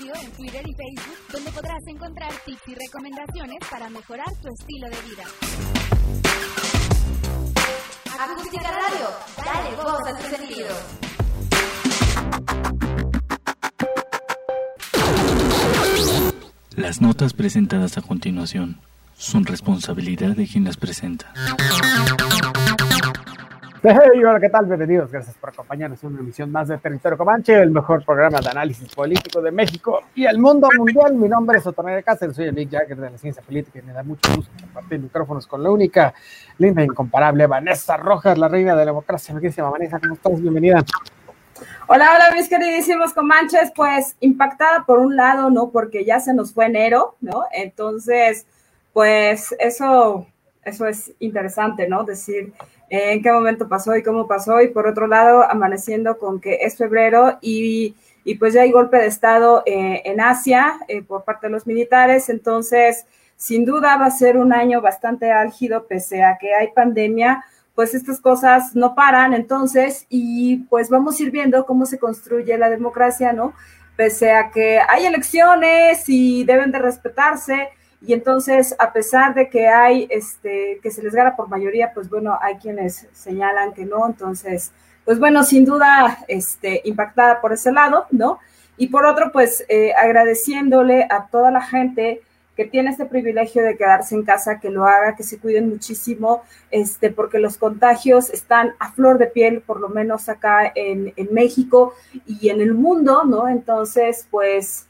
En Twitter y Facebook, donde podrás encontrar tips y recomendaciones para mejorar tu estilo de vida. Acústica Radio, dale voz a tu sentido. Las notas presentadas a continuación son responsabilidad de quien las presenta. Hey, hola, ¿qué tal? Bienvenidos, gracias por acompañarnos en una emisión más de Territorio Comanche, el mejor programa de análisis político de México y el mundo mundial. Mi nombre es Otonel Cáceres, soy el Nick Jagger de la ciencia política y me da mucho gusto compartir micrófonos con la única, linda e incomparable Vanessa Rojas, la reina de la democracia. Queridísima Vanessa, ¿cómo estás? Bienvenida. Hola, hola, mis queridísimos comanches, pues impactada por un lado, ¿no? Porque ya se nos fue enero, ¿no? Entonces, pues eso, eso es interesante, ¿no? Decir eh, en qué momento pasó y cómo pasó, y por otro lado, amaneciendo con que es febrero y, y pues ya hay golpe de Estado eh, en Asia eh, por parte de los militares, entonces, sin duda va a ser un año bastante álgido, pese a que hay pandemia, pues estas cosas no paran, entonces, y pues vamos a ir viendo cómo se construye la democracia, ¿no? Pese a que hay elecciones y deben de respetarse, y entonces, a pesar de que hay, este, que se les gana por mayoría, pues bueno, hay quienes señalan que no, entonces, pues bueno, sin duda, este, impactada por ese lado, ¿no? Y por otro, pues eh, agradeciéndole a toda la gente que tiene este privilegio de quedarse en casa, que lo haga, que se cuiden muchísimo, este, porque los contagios están a flor de piel, por lo menos acá en, en México y en el mundo, ¿no? Entonces, pues,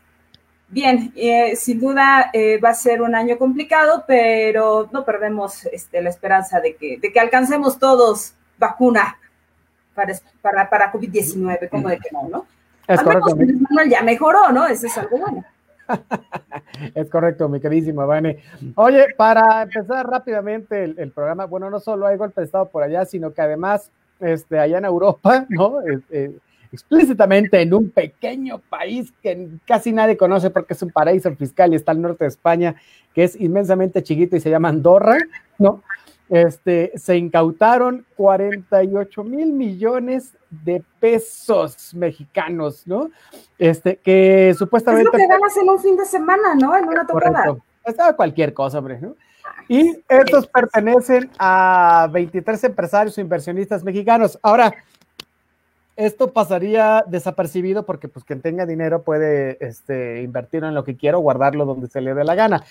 bien, eh, sin duda eh, va a ser un año complicado, pero no perdemos este, la esperanza de que, de que alcancemos todos vacuna para, para, para COVID-19, como de que no, ¿no? Es Al correcto. menos Manuel ya mejoró, ¿no? Eso es algo bueno. Es correcto, mi queridísima Vane. Oye, para empezar rápidamente el, el, programa, bueno, no solo hay golpe de Estado por allá, sino que además, este, allá en Europa, ¿no? Eh, eh, explícitamente en un pequeño país que casi nadie conoce porque es un paraíso fiscal y está al norte de España, que es inmensamente chiquito y se llama Andorra, ¿no? Este, se incautaron 48 mil millones de pesos mexicanos, ¿no? Este, que supuestamente... Es lo que ganas en un fin de semana, ¿no? En una tocada. Estaba cualquier cosa, hombre, ¿no? Y estos pertenecen a 23 empresarios o inversionistas mexicanos. Ahora, esto pasaría desapercibido porque pues quien tenga dinero puede este, invertirlo en lo que quiera o guardarlo donde se le dé la gana.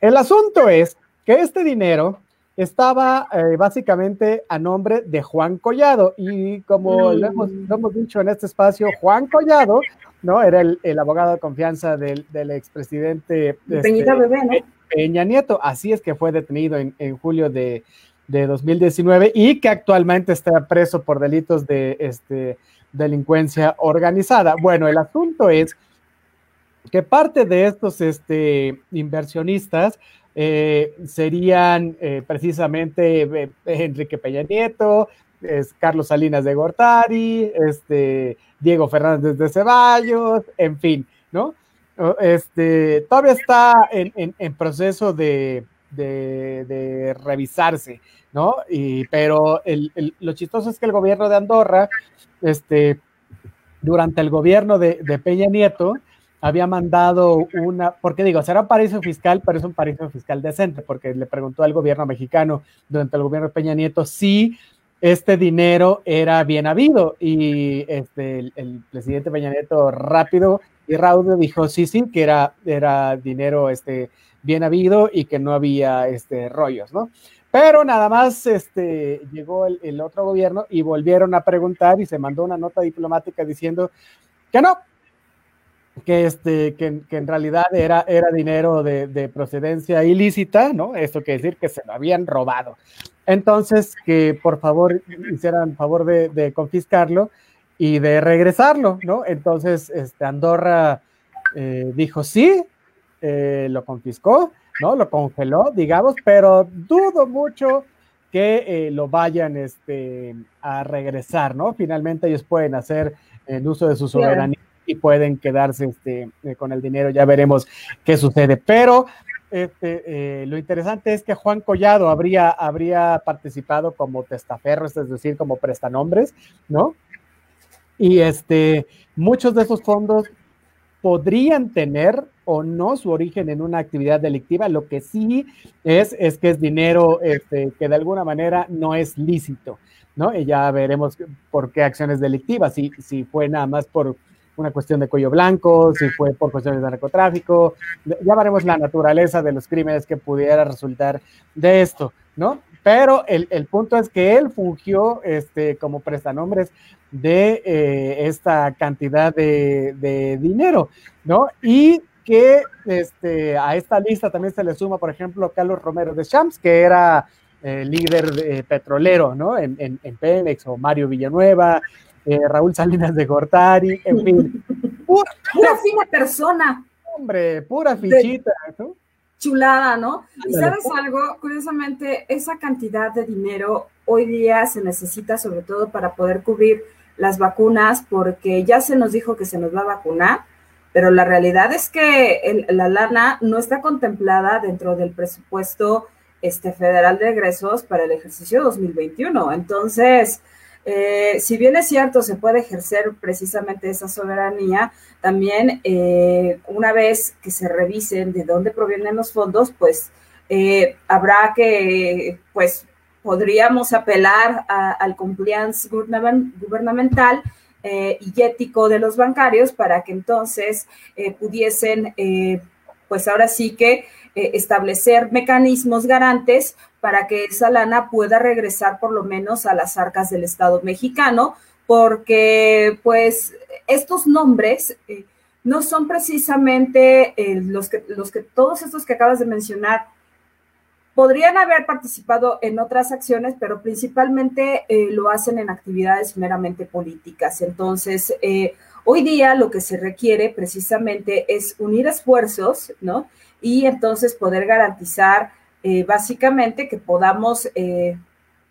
El asunto es que este dinero estaba eh, básicamente a nombre de Juan Collado y como mm. lo, hemos, lo, hemos, dicho en este espacio, Juan Collado, ¿no? Era el, el abogado de confianza del, del expresidente este. Peña Nieto, así es que fue detenido en, en julio de, de 2019 y que actualmente está preso por delitos de este, delincuencia organizada. Bueno, el asunto es que parte de estos este, inversionistas eh, serían eh, precisamente eh, Enrique Peña Nieto, es Carlos Salinas de Gortari, este, Diego Fernández de Ceballos, en fin, ¿no? Este, todavía está en, en, proceso de, de, revisarse, ¿no? Y, pero el, el, lo chistoso es que el gobierno de Andorra, este, durante el gobierno de, Peña Nieto, había mandado una, porque digo, será un paraíso fiscal, pero es un paraíso fiscal decente, porque le preguntó al gobierno mexicano durante el gobierno de Peña Nieto si este dinero era bien habido y este, el, el presidente Peña Nieto rápido y raudo dijo sí, sí, que era, era dinero este, bien habido y que no había este, rollos, ¿no? Pero nada más este, llegó el, otro gobierno y volvieron a preguntar y se mandó una nota diplomática diciendo que no, que, este, que, en realidad era, era dinero de, de, procedencia ilícita, ¿no? Esto quiere decir que se lo habían robado. Entonces, que por favor hicieran favor de, de confiscarlo y de regresarlo, ¿no? Entonces, este, Andorra eh, dijo sí, eh, lo confiscó, ¿no? Lo congeló, digamos, pero dudo mucho que eh, lo vayan este, a regresar, ¿no? Finalmente ellos pueden hacer el uso de su soberanía y pueden quedarse este, eh, con el dinero, ya veremos qué sucede. Pero este, eh, lo interesante es que Juan Collado habría, habría participado como testaferro, es decir, como prestanombres, ¿no? Y este, muchos de esos fondos podrían tener o no su origen en una actividad delictiva. Lo que sí es, es que es dinero este, que de alguna manera no es lícito, ¿no? Y ya veremos por qué acciones delictivas, si, si fue nada más por una cuestión de cuello blanco, si fue por cuestiones de narcotráfico, ya veremos la naturaleza de los crímenes que pudiera resultar de esto, ¿no? Pero el, el punto es que él fungió este, como prestanombres de eh, esta cantidad de, de, dinero, ¿no? Y que este, a esta lista también se le suma, por ejemplo, Carlos Romero de Champs, que era eh, líder de, petrolero, ¿no? En, en, en, Pemex, o Mario Villanueva, eh, Raúl Salinas de Gortari, en fin. Pura, pura fina persona. Hombre, pura fichita, ¿no? Chulada, ¿no? Y sabes algo, curiosamente, esa cantidad de dinero hoy día se necesita sobre todo para poder cubrir las vacunas, porque ya se nos dijo que se nos va a vacunar, pero la realidad es que el, la lana no está contemplada dentro del presupuesto este, federal de egresos para el ejercicio 2021. Entonces, eh, si bien es cierto, se puede ejercer precisamente esa soberanía, también eh, una vez que se revisen de dónde provienen los fondos, pues eh, habrá que, pues podríamos apelar a, al compliance gubernamental y ético de los bancarios para que entonces pudiesen, pues ahora sí que establecer mecanismos garantes para que esa lana pueda regresar por lo menos a las arcas del Estado mexicano, porque pues estos nombres eh, no son precisamente eh, los, que, los que todos estos que acabas de mencionar podrían haber participado en otras acciones, pero principalmente eh, lo hacen en actividades meramente políticas. Entonces, eh, hoy día lo que se requiere precisamente es unir esfuerzos, ¿no? Y entonces poder garantizar eh, básicamente que podamos, eh,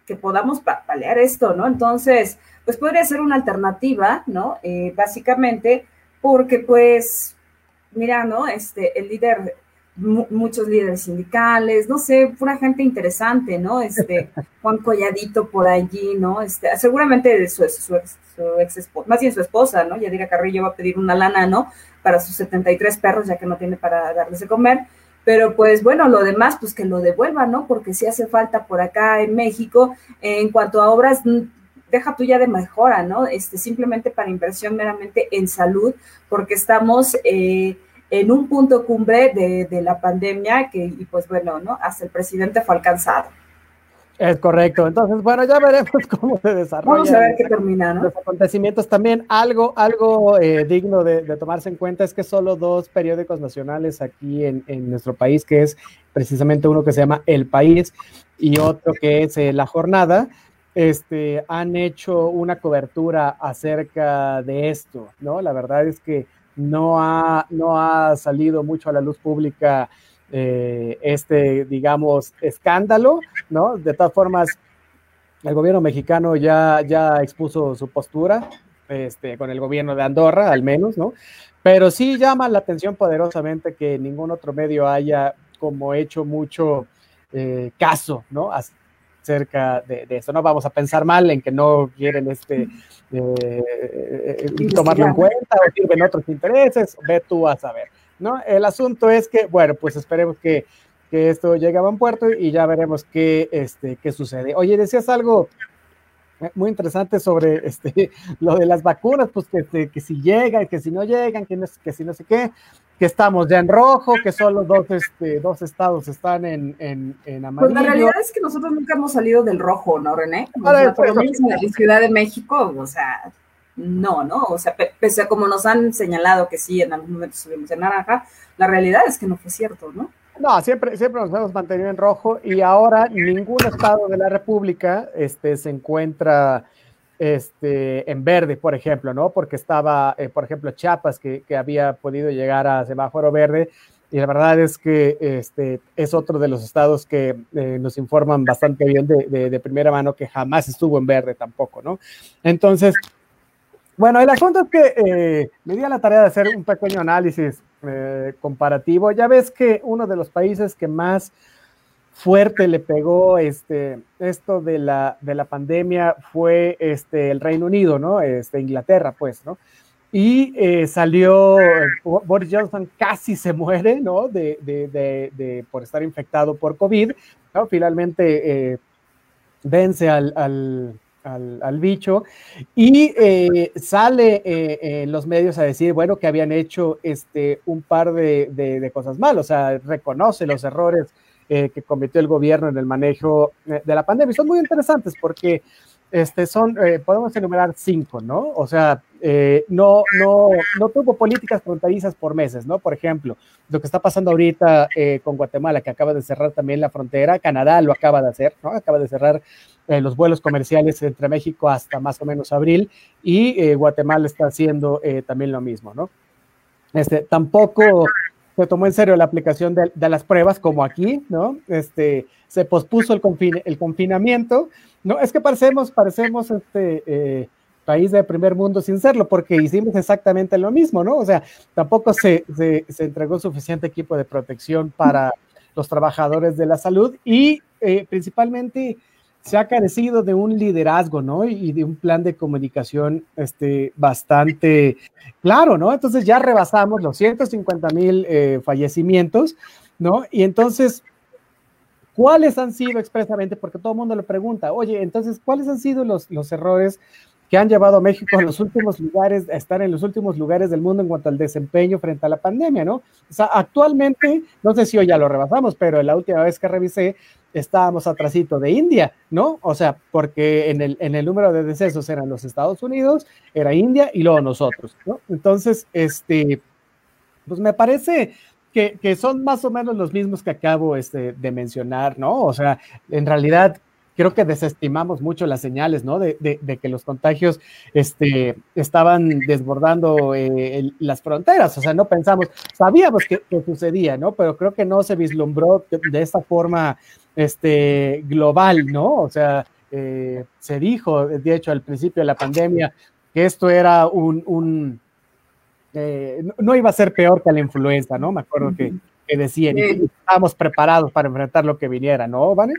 que podamos palear esto, ¿no? Entonces, pues podría ser una alternativa, ¿no? Eh, básicamente, porque pues, mira, ¿no? Este, el líder, muchos líderes sindicales, no sé, pura gente interesante, ¿no? Este, Juan Colladito por allí, ¿no? Este, seguramente su, su, su ex esposa, más bien su esposa, ¿no? Yadira Carrillo va a pedir una lana, ¿no? Para sus 73 perros, ya que no tiene para darles de comer pero pues bueno, lo demás, pues que lo devuelvan, ¿no? Porque si hace falta por acá en México, en cuanto a obras, mm, deja tú ya de mejora, ¿no? Este, simplemente para inversión meramente en salud, porque estamos eh, en un punto cumbre de, de, la pandemia que, y pues bueno, ¿no? Hasta el presidente fue alcanzado. Es correcto. Entonces, bueno, ya veremos cómo se desarrolla. Vamos a ver qué termina, ¿no? Los acontecimientos también. Algo, algo eh, digno de, de, tomarse en cuenta es que solo dos periódicos nacionales aquí en, en, nuestro país, que es precisamente uno que se llama El País y otro que es eh, La Jornada, este, han hecho una cobertura acerca de esto, ¿no? La verdad es que no ha, no ha salido mucho a la luz pública eh, este, digamos, escándalo, ¿no? De todas formas, el gobierno mexicano ya, ya expuso su postura, este, con el gobierno de Andorra, al menos, ¿no? Pero sí llama la atención poderosamente que ningún otro medio haya como hecho mucho eh, caso, ¿no? Acerca de, de, eso. No vamos a pensar mal en que no quieren este, eh, tomarlo en cuenta o sirven otros intereses, ve tú a saber. ¿No? El asunto es que, bueno, pues esperemos que, que esto llegue a buen puerto y ya veremos qué, este, qué sucede. Oye, decías algo muy interesante sobre este, lo de las vacunas, pues que, que, que si llegan, que si no llegan, que, no, que si no sé qué, que estamos ya en rojo, que solo dos, este, dos estados están en, en, en amarillo. Pues la realidad es que nosotros nunca hemos salido del rojo, ¿no, René? Sea, por lo menos en la Ciudad de México, o sea, no, ¿no? O sea, pese a como nos han señalado que sí, en algún momento subimos en naranja, la realidad es que no fue cierto, ¿no? No, siempre, siempre nos hemos mantenido en rojo y ahora ningún estado de la República este, se encuentra este, en verde, por ejemplo, ¿no? Porque estaba, eh, por ejemplo, Chiapas, que, que, había podido llegar a semáforo verde, y la verdad es que este, es otro de los estados que eh, nos informan bastante bien de, de, de, primera mano que jamás estuvo en verde tampoco, ¿no? Entonces, bueno, el asunto es que eh, me di a la tarea de hacer un pequeño análisis eh, comparativo. Ya ves que uno de los países que más fuerte le pegó este, esto de la, de la pandemia fue este, el Reino Unido, ¿no? Este, Inglaterra, pues, ¿no? y eh, salió, Boris Johnson casi se muere, ¿no? De, de, de, por estar infectado por COVID, ¿no? Finalmente vence al, al, al, bicho y eh, sale en los medios a decir, bueno, que habían hecho este, un par de, cosas mal, o sea, reconoce los errores que cometió el gobierno en el manejo de la pandemia. Son muy interesantes porque este, son, podemos enumerar cinco, ¿no? O sea, eh, no, no, no tuvo políticas fronterizas por meses, ¿no? Por ejemplo, lo que está pasando ahorita eh, con Guatemala, que acaba de cerrar también la frontera, Canadá lo acaba de hacer, ¿no? Acaba de cerrar eh, los vuelos comerciales entre México hasta más o menos abril y Guatemala está haciendo también lo mismo, ¿no? Este, tampoco se tomó en serio la aplicación de, de, las pruebas como aquí, ¿no? Este, se pospuso el, confin el confinamiento, ¿no? Es que parecemos, parecemos, este, país de primer mundo sin serlo, porque hicimos exactamente lo mismo, ¿no? O sea, tampoco se, se, entregó suficiente equipo de protección para los trabajadores de la salud y eh, principalmente se ha carecido de un liderazgo, ¿no? Y de un plan de comunicación este, bastante claro, ¿no? Entonces ya rebasamos los 150 mil eh, fallecimientos, ¿no? Y entonces, ¿cuáles han sido expresamente? Porque todo el mundo lo pregunta, oye, entonces, ¿cuáles han sido los, los errores que han llevado a México a los últimos lugares, a estar en los últimos lugares del mundo en cuanto al desempeño frente a la pandemia, ¿no? O sea, actualmente, no sé si hoy ya lo rebasamos, pero la última vez que revisé, estábamos atrasito de India, ¿no? O sea, porque en el, en el número de decesos eran los Estados Unidos, era India y luego nosotros, ¿no? Entonces, este, pues me parece que, que, son más o menos los mismos que acabo este, de mencionar, ¿no? O sea, en realidad creo que desestimamos mucho las señales, ¿no? De, que los contagios este, estaban desbordando eh, las fronteras, o sea, no pensamos, sabíamos que, sucedía, ¿no? Pero creo que no se vislumbró de, esta forma este, global, ¿no? O sea, eh, se dijo, de hecho, al principio de la pandemia, que esto era un, eh, no iba a ser peor que la influenza, ¿no? Me acuerdo que, que decían, y estábamos preparados para enfrentar lo que viniera, ¿no, Vane?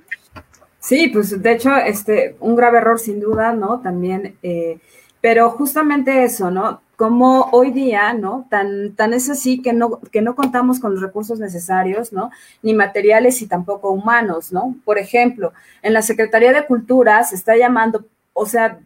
Sí, pues de hecho, este, un grave error sin duda, ¿no? También, eh, pero justamente eso, ¿no? Como hoy día, ¿no? Tan, tan es así que no, que no contamos con los recursos necesarios, ¿no? Ni materiales y tampoco humanos, ¿no? Por ejemplo, en la Secretaría de Cultura se está llamando, o sea,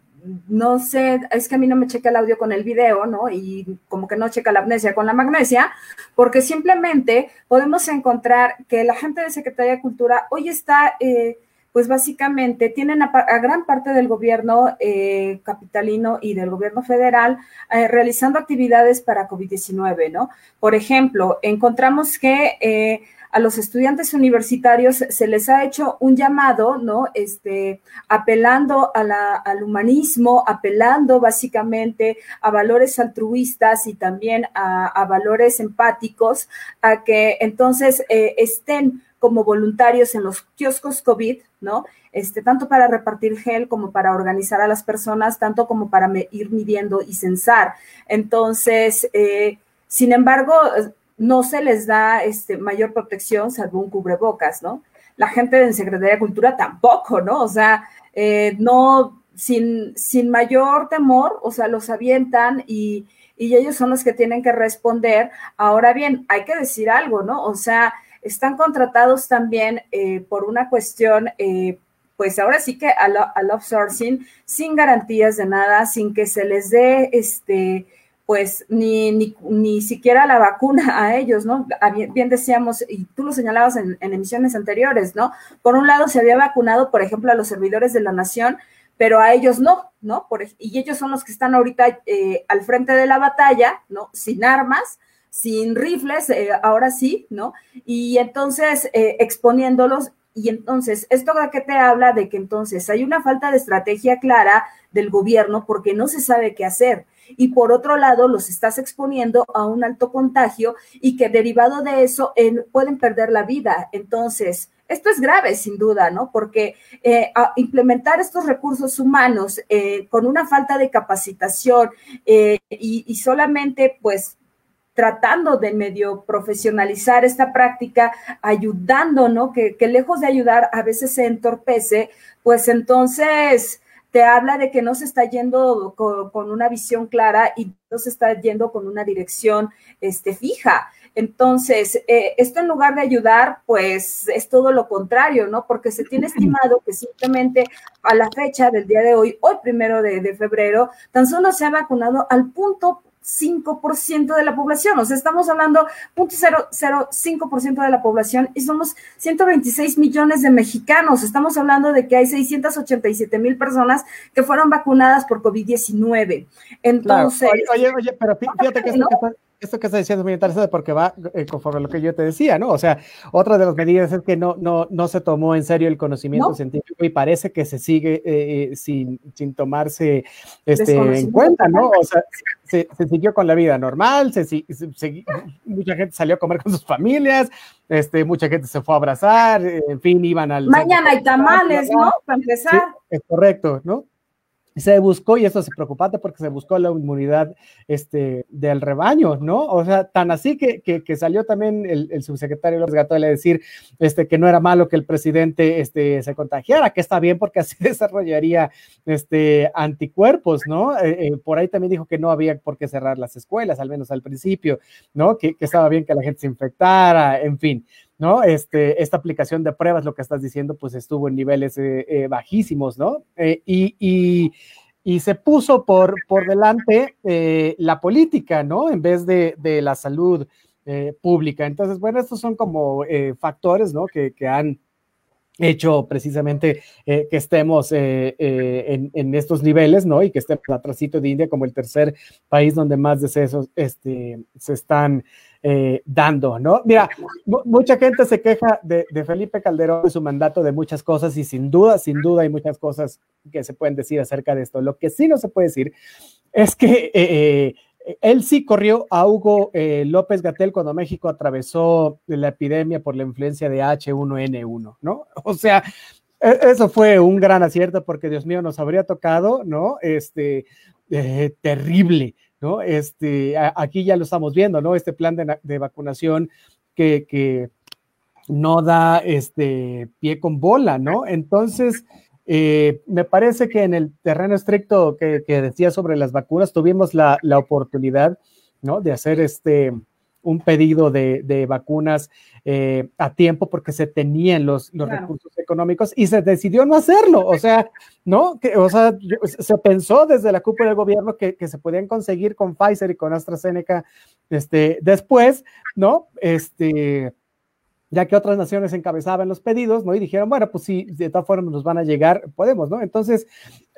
no sé, es que a mí no me checa el audio con el video, ¿no? Y como que no checa la amnesia con la magnesia, porque simplemente podemos encontrar que la gente de Secretaría de Cultura hoy está... Eh, pues básicamente tienen a, gran parte del gobierno eh, capitalino y del gobierno federal eh, realizando actividades para COVID-19, ¿no? Por ejemplo, encontramos que eh, a los estudiantes universitarios se les ha hecho un llamado, ¿no? Este, apelando al humanismo, apelando básicamente a valores altruistas y también a, a valores empáticos, a que entonces estén como voluntarios en los kioscos COVID, ¿no? Este, tanto para repartir gel como para organizar a las personas, tanto como para ir midiendo y censar. Entonces, eh, sin embargo, no se les da este, mayor protección salvo un cubrebocas, ¿no? La gente de Secretaría de Cultura tampoco, ¿no? O sea, eh, no, sin, sin mayor temor, o sea, los avientan y, y ellos son los que tienen que responder. Ahora bien, hay que decir algo, ¿no? O sea, están contratados también eh, por una cuestión, eh, pues ahora sí que al, al outsourcing, sin garantías de nada, sin que se les dé este pues ni, ni, ni, siquiera la vacuna a ellos, ¿no? Bien, decíamos, y tú lo señalabas en, emisiones anteriores, ¿no? Por un lado se había vacunado, por ejemplo, a los servidores de la nación, pero a ellos no, ¿no? Por, y ellos son los que están ahorita eh, al frente de la batalla, ¿no? Sin armas, sin rifles, eh, ahora sí, ¿no? Y entonces eh, exponiéndolos, y entonces, ¿esto qué te habla? De que entonces hay una falta de estrategia clara del gobierno porque no se sabe qué hacer. Y por otro lado, los estás exponiendo a un alto contagio y que derivado de eso pueden perder la vida. Entonces, esto es grave, sin duda, ¿no? Porque eh, implementar estos recursos humanos con una falta de capacitación y, y, solamente, pues, tratando de medio profesionalizar esta práctica, ayudando, ¿no? Que, lejos de ayudar a veces se entorpece, pues entonces te habla de que no se está yendo con, una visión clara y no se está yendo con una dirección este, fija. Entonces, eh, esto en lugar de ayudar, pues es todo lo contrario, ¿no? Porque se tiene estimado que simplemente a la fecha del día de hoy, hoy primero de, de febrero, tan solo se ha vacunado al punto 5% de la población, o sea, estamos hablando 0.005% de la población y somos 126 millones de mexicanos. Estamos hablando de que hay 687 mil personas que fueron vacunadas por COVID-19. Entonces. Oye, oye, pero fíjate que, esto que estás diciendo es muy interesante porque va eh, conforme a lo que yo te decía, ¿no? O sea, otra de las medidas es que no, no, no se tomó en serio el conocimiento científico y parece que se sigue eh, eh, sin, sin, tomarse este, en cuenta, ¿no? O sea, se, siguió con la vida normal, se, mucha gente salió a comer con sus familias, este, mucha gente se fue a abrazar, en fin, iban al... Mañana hay tamales, ¿no? Para empezar. es correcto, ¿no? Se buscó, y esto es preocupante porque se buscó la inmunidad este, del rebaño, ¿no? O sea, tan así que, que, salió también el, subsecretario López Gato a decir este, que no era malo que el presidente este, se contagiara, que está bien porque así desarrollaría este, anticuerpos, ¿no? Eh, eh, por ahí también dijo que no había por qué cerrar las escuelas, al menos al principio, ¿no? Que, que estaba bien que la gente se infectara, en fin. ¿No? Este, esta aplicación de pruebas, lo que estás diciendo, pues estuvo en niveles eh, eh, bajísimos, ¿no? Eh, y, se puso por, por delante la política, ¿no? En vez de, la salud pública. Entonces, bueno, estos son como factores, ¿no? Que, han hecho precisamente que estemos en, en, estos niveles, ¿no? Y que estemos atrásito de India como el tercer país donde más decesos este, se están eh, dando, ¿no? Mira, mucha gente se queja de, Felipe Calderón y su mandato de muchas cosas y sin duda, sin duda hay muchas cosas que se pueden decir acerca de esto. Lo que sí no se puede decir es que eh, eh, él sí corrió a Hugo López Gatel cuando México atravesó la epidemia por la influencia de H1N1, ¿no? O sea, e, eso fue un gran acierto porque, Dios mío, nos habría tocado, ¿no? Este, terrible ¿no? Este, aquí ya lo estamos viendo, ¿no? Este plan de, vacunación que, no da este pie con bola, ¿no? Entonces, eh, me parece que en el terreno estricto que, decía sobre las vacunas, tuvimos la, la oportunidad, ¿no? De hacer este, un pedido de, vacunas eh, a tiempo porque se tenían los, los recursos económicos y se decidió no hacerlo. O sea, ¿no? Que, o sea, se pensó desde la cúpula del gobierno que, que, se podían conseguir con Pfizer y con AstraZeneca este, después, ¿no? Este ya que otras naciones encabezaban los pedidos, ¿no? Y dijeron, bueno, pues sí, de todas formas nos van a llegar, podemos, ¿no? Entonces,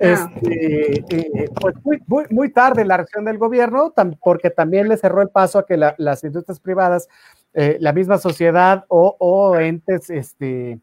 ah. este, eh, pues muy, muy, tarde la reacción del gobierno, porque también le cerró el paso a que las industrias privadas, eh, la misma sociedad o, entes, este,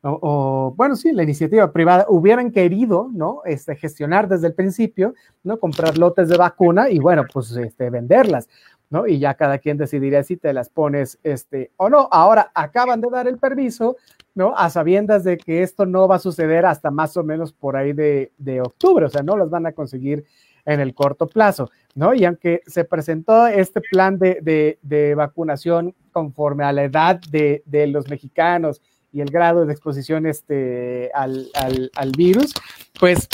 o, bueno, sí, la iniciativa privada hubieran querido, ¿no? Este, gestionar desde el principio, ¿no? Comprar lotes de vacuna y, bueno, pues este, venderlas. ¿No? Y ya cada quien decidirá si te las pones este, o no. Ahora acaban de dar el permiso, ¿no? A sabiendas de que esto no va a suceder hasta más o menos por ahí de, octubre, o sea, no las van a conseguir en el corto plazo, ¿no? Y aunque se presentó este plan de, vacunación conforme a la edad de, los mexicanos y el grado de exposición este, al, al virus, pues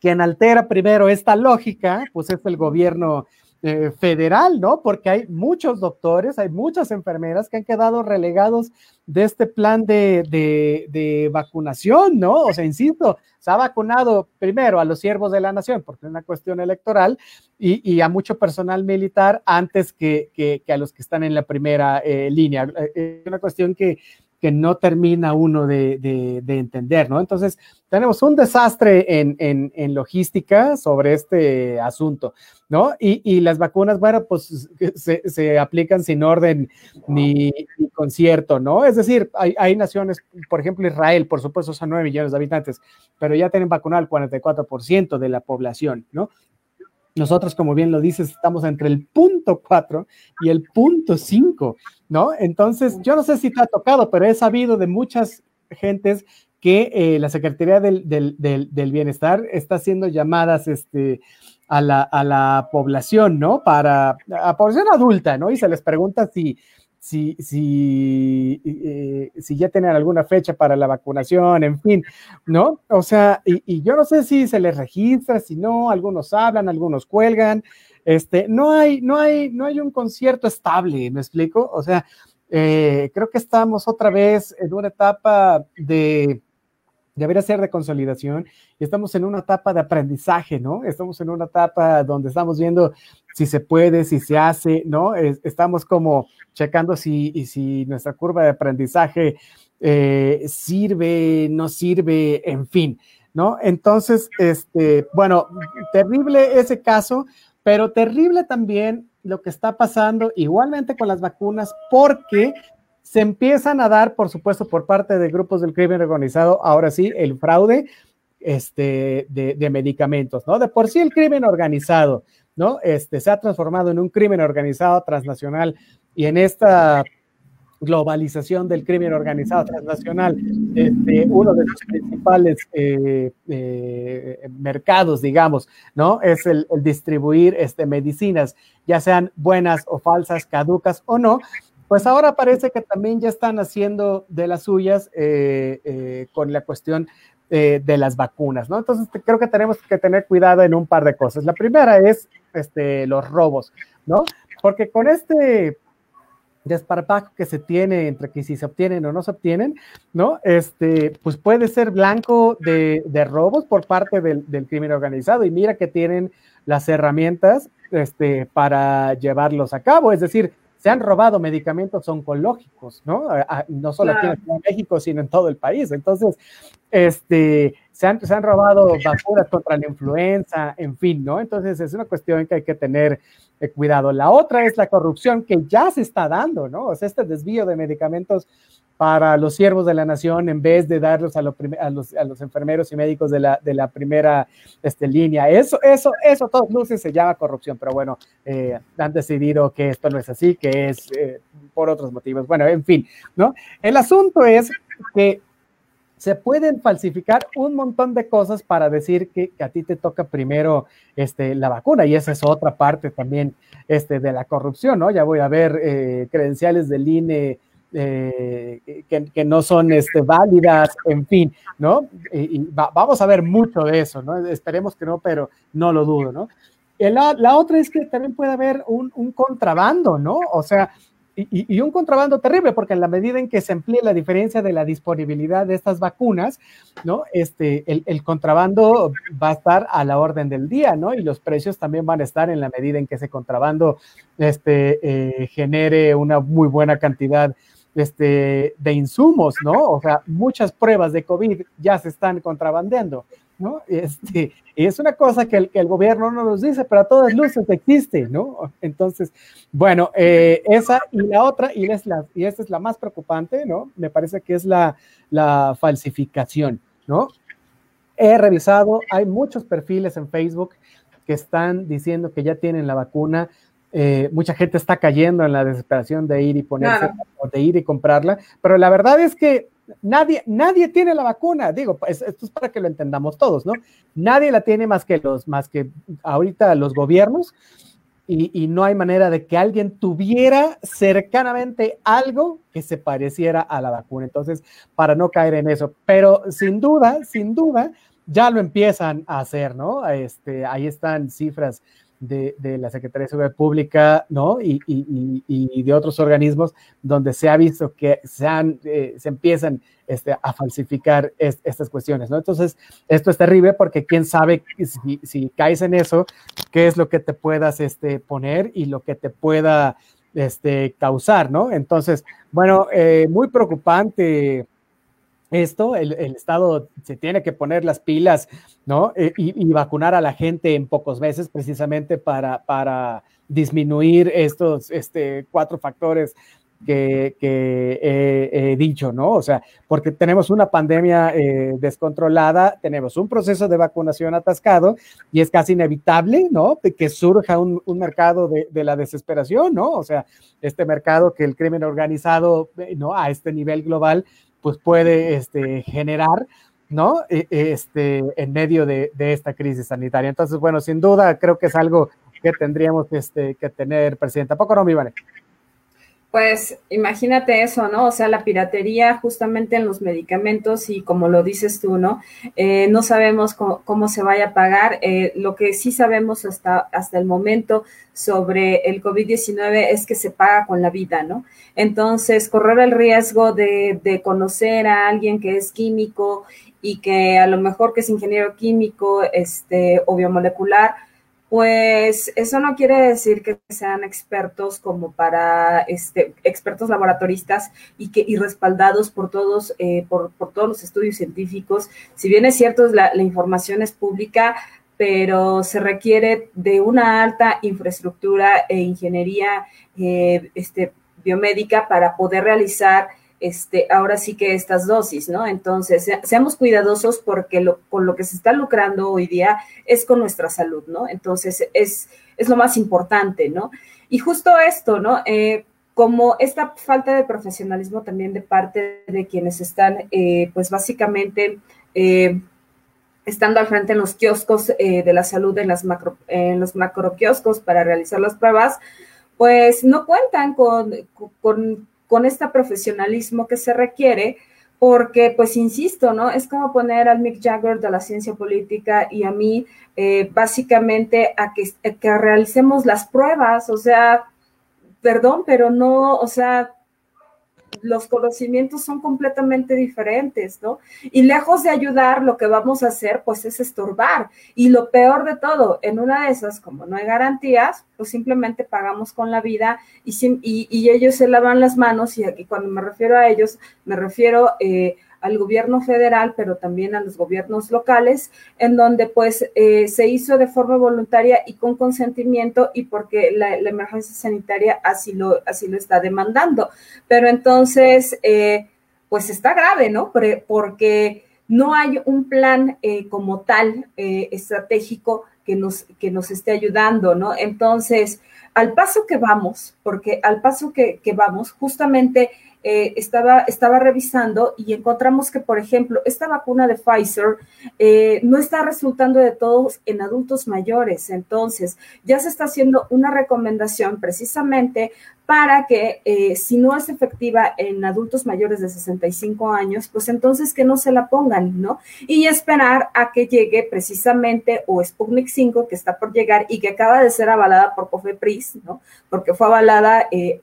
quien altera primero esta lógica, pues es el gobierno eh, federal, ¿no? Porque hay muchos doctores, hay muchas enfermeras que han quedado relegados de este plan de, vacunación, ¿no? O sea, insisto, se ha vacunado primero a los siervos de la nación, porque es una cuestión electoral, y, a mucho personal militar antes que, a los que están en la primera eh, línea. Eh, es una cuestión que que no termina uno de, entender, ¿no? Entonces, tenemos un desastre en, logística sobre este asunto, ¿no? Y, las vacunas, bueno, pues se, aplican sin orden ni, concierto, ¿no? Es decir, hay, naciones, por ejemplo, Israel, por supuesto, son 9 millones de habitantes, pero ya tienen vacunado el 44% de la población, ¿no? Nosotros, como bien lo dices, estamos entre el punto 4 y el punto 5, ¿no? Entonces, yo no sé si te ha tocado, pero he sabido de muchas gentes que eh, la Secretaría del, Bienestar está haciendo llamadas este, a, la, población, ¿no? Para, a población adulta, ¿no? Y se les pregunta si, si, si, eh, si ya tienen alguna fecha para la vacunación, en fin, ¿no? O sea, y, yo no sé si se les registra, si no, algunos hablan, algunos cuelgan, este, no hay, no hay, no hay un concierto estable, ¿me explico? O sea, eh, creo que estamos otra vez en una etapa de, debería ser de consolidación y estamos en una etapa de aprendizaje, ¿no? Estamos en una etapa donde estamos viendo si se puede, si se hace, ¿no? estamos como checando si, si nuestra curva de aprendizaje eh, sirve, no sirve, en fin, ¿no? Entonces, este, bueno, terrible ese caso, pero terrible también lo que está pasando igualmente con las vacunas, porque se empiezan a dar, por supuesto, por parte de grupos del crimen organizado, ahora sí, el fraude este, de, medicamentos, ¿no? De por sí el crimen organizado ¿no? Este, se ha transformado en un crimen organizado transnacional y en esta globalización del crimen organizado transnacional, este, uno de los principales eh, eh, mercados, digamos, ¿no? Es el, distribuir este, medicinas, ya sean buenas o falsas, caducas o no, pues ahora parece que también ya están haciendo de las suyas eh, con la cuestión eh, de las vacunas, ¿no? Entonces creo que tenemos que tener cuidado en un par de cosas. La primera es este, los robos, ¿no? Porque con este desparpajo que se tiene entre que si se obtienen o no se obtienen, ¿no? Este, pues puede ser blanco de, robos por parte del, del, crimen organizado y mira que tienen las herramientas este, para llevarlos a cabo, es decir, se han robado medicamentos oncológicos, ¿no? No solo aquí en México, sino en todo el país. Entonces, este, se han, se han robado vacunas contra la influenza, en fin, ¿no? Entonces, es una cuestión que hay que tener eh, cuidado. La otra es la corrupción que ya se está dando, ¿no? O sea, este desvío de medicamentos para los siervos de la nación en vez de darlos a, a, los, a los, enfermeros y médicos de la, de la primera este, línea. Eso, eso, eso, todos luces se llama corrupción, pero bueno, eh, han decidido que esto no es así, que es eh, por otros motivos. Bueno, en fin, ¿no? El asunto es que se pueden falsificar un montón de cosas para decir que, a ti te toca primero este, la vacuna y esa es otra parte también este, de la corrupción, ¿no? Ya voy a ver eh, credenciales del INE eh, que, no son este, válidas, en fin, ¿no? Y, vamos a ver mucho de eso, ¿no? Esperemos que no, pero no lo dudo, ¿no? La, la otra es que también puede haber un, contrabando, ¿no? O sea, y, un contrabando terrible, porque en la medida en que se amplíe la diferencia de la disponibilidad de estas vacunas, ¿no? Este, el, el, contrabando va a estar a la orden del día, ¿no? Y los precios también van a estar en la medida en que ese contrabando este, eh, genere una muy buena cantidad este, de insumos, ¿no? O sea, muchas pruebas de COVID ya se están contrabandeando, ¿no? Este, y es una cosa que el, gobierno no nos dice, pero a todas luces existe, ¿no? Entonces, bueno, eh, esa y la otra, y, es la, y esta es la más preocupante, ¿no? Me parece que es la falsificación, ¿no? He revisado, hay muchos perfiles en Facebook que están diciendo que ya tienen la vacuna, eh, mucha gente está cayendo en la desesperación de ir y ponerse, de ir y comprarla, pero la verdad es que nadie, nadie tiene la vacuna, digo, pues, esto es para que lo entendamos todos, ¿no? Nadie la tiene más que los, más que ahorita los gobiernos, y, y, no hay manera de que alguien tuviera cercanamente algo que se pareciera a la vacuna. Entonces, para no caer en eso, pero sin duda, sin duda, ya lo empiezan a hacer, ¿no? Este, ahí están cifras de, la Secretaría de Seguridad Pública, ¿no? Y, de otros organismos donde se ha visto que se, han, eh, se empiezan este, a falsificar estas cuestiones, ¿no? Entonces, esto es terrible porque quién sabe si, caes en eso, qué es lo que te puedas este, poner y lo que te pueda este, causar, ¿no? Entonces, bueno, eh, muy preocupante esto, el, Estado se tiene que poner las pilas, ¿no? E, y, vacunar a la gente en pocos meses precisamente para, para disminuir estos este, cuatro factores que, he, dicho, ¿no? O sea, porque tenemos una pandemia eh, descontrolada, tenemos un proceso de vacunación atascado y es casi inevitable, ¿no? Que surja un, mercado de, de, la desesperación, ¿no? O sea, este mercado que el crimen organizado, eh, ¿no? A este nivel global pues puede este, generar, ¿no? E, este, en medio de, esta crisis sanitaria. Entonces, bueno, sin duda creo que es algo que tendríamos este, que tener, Presidenta. ¿Poco no, mi vale? Pues imagínate eso, ¿no? O sea, la piratería justamente en los medicamentos y como lo dices tú, ¿no? Eh, no sabemos cómo, se vaya a pagar. Eh, lo que sí sabemos hasta, hasta el momento sobre el COVID-19 es que se paga con la vida, ¿no? Entonces, correr el riesgo de, de conocer a alguien que es químico y que a lo mejor que es ingeniero químico este, o biomolecular, pues eso no quiere decir que sean expertos como para este, expertos laboratoristas y que y respaldados por todos eh, por, todos los estudios científicos. Si bien es cierto la, la información es pública, pero se requiere de una alta infraestructura e ingeniería eh, este, biomédica para poder realizar este, ahora sí que estas dosis, ¿no? Entonces, seamos cuidadosos porque lo, con lo que se está lucrando hoy día es con nuestra salud, ¿no? Entonces, es, lo más importante, ¿no? Y justo esto, ¿no? Eh, como esta falta de profesionalismo también de parte de quienes están, eh, pues básicamente, eh, estando al frente en los kioscos de la salud, en, los macro kioscos para realizar las pruebas, pues no cuentan con con este profesionalismo que se requiere, porque, pues, insisto, ¿no? Es como poner al Mick Jagger de la ciencia política y a mí, eh, básicamente, a que, a que realicemos las pruebas, o sea, perdón, pero no, o sea, los conocimientos son completamente diferentes, ¿no? Y lejos de ayudar, lo que vamos a hacer, pues es estorbar. Y lo peor de todo, en una de esas, como no hay garantías, pues simplemente pagamos con la vida y, y, ellos se lavan las manos y aquí cuando me refiero a ellos, me refiero... Eh, al gobierno federal, pero también a los gobiernos locales, en donde pues eh, se hizo de forma voluntaria y con consentimiento y porque la, emergencia sanitaria así lo, así lo está demandando. Pero entonces, eh, pues está grave, ¿no? Porque no hay un plan eh, como tal estratégico que nos, que nos esté ayudando, ¿no? Entonces, al paso que vamos, porque al paso que vamos, justamente eh, estaba, estaba revisando y encontramos que, por ejemplo, esta vacuna de Pfizer eh, no está resultando de todos en adultos mayores. Entonces, ya se está haciendo una recomendación precisamente para que eh, si no es efectiva en adultos mayores de 65 años, pues entonces que no se la pongan, ¿no? Y esperar a que llegue precisamente o Sputnik 5, que está por llegar y que acaba de ser avalada por COFEPRIS, ¿no? Porque fue avalada eh,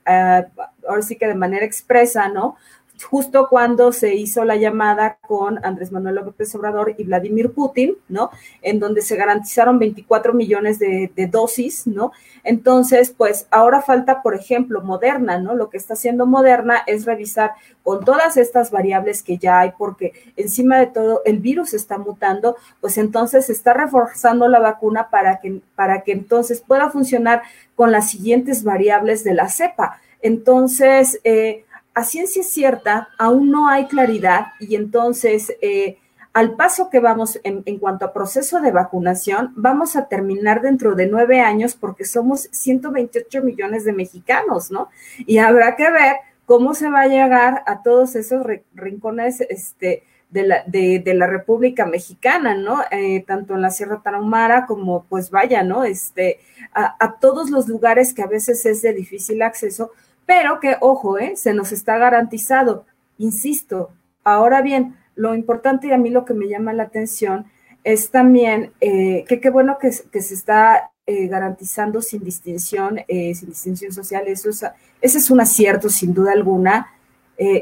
ahora sí que de manera expresa, ¿no? justo cuando se hizo la llamada con Andrés Manuel López Obrador y Vladimir Putin, ¿no? En donde se garantizaron 24 millones de, dosis, ¿no? Entonces, pues ahora falta, por ejemplo, Moderna, ¿no? Lo que está haciendo Moderna es revisar con todas estas variables que ya hay, porque encima de todo el virus está mutando, pues entonces se está reforzando la vacuna para que, para que entonces pueda funcionar con las siguientes variables de la cepa. Entonces, eh, a ciencia cierta aún no hay claridad y entonces eh, al paso que vamos en, cuanto a proceso de vacunación, vamos a terminar dentro de nueve años porque somos 128 millones de mexicanos, ¿no? Y habrá que ver cómo se va a llegar a todos esos rincones este, de, la, República Mexicana, ¿no? Eh, tanto en la Sierra Tarahumara como, pues vaya, ¿no? Este, a todos los lugares que a veces es de difícil acceso, pero que, ojo, ¿eh? se nos está garantizado, insisto. Ahora bien, lo importante y a mí lo que me llama la atención es también eh, que qué bueno que, se está eh, garantizando sin distinción, eh, sin distinción social, eso es, ese es un acierto sin duda alguna.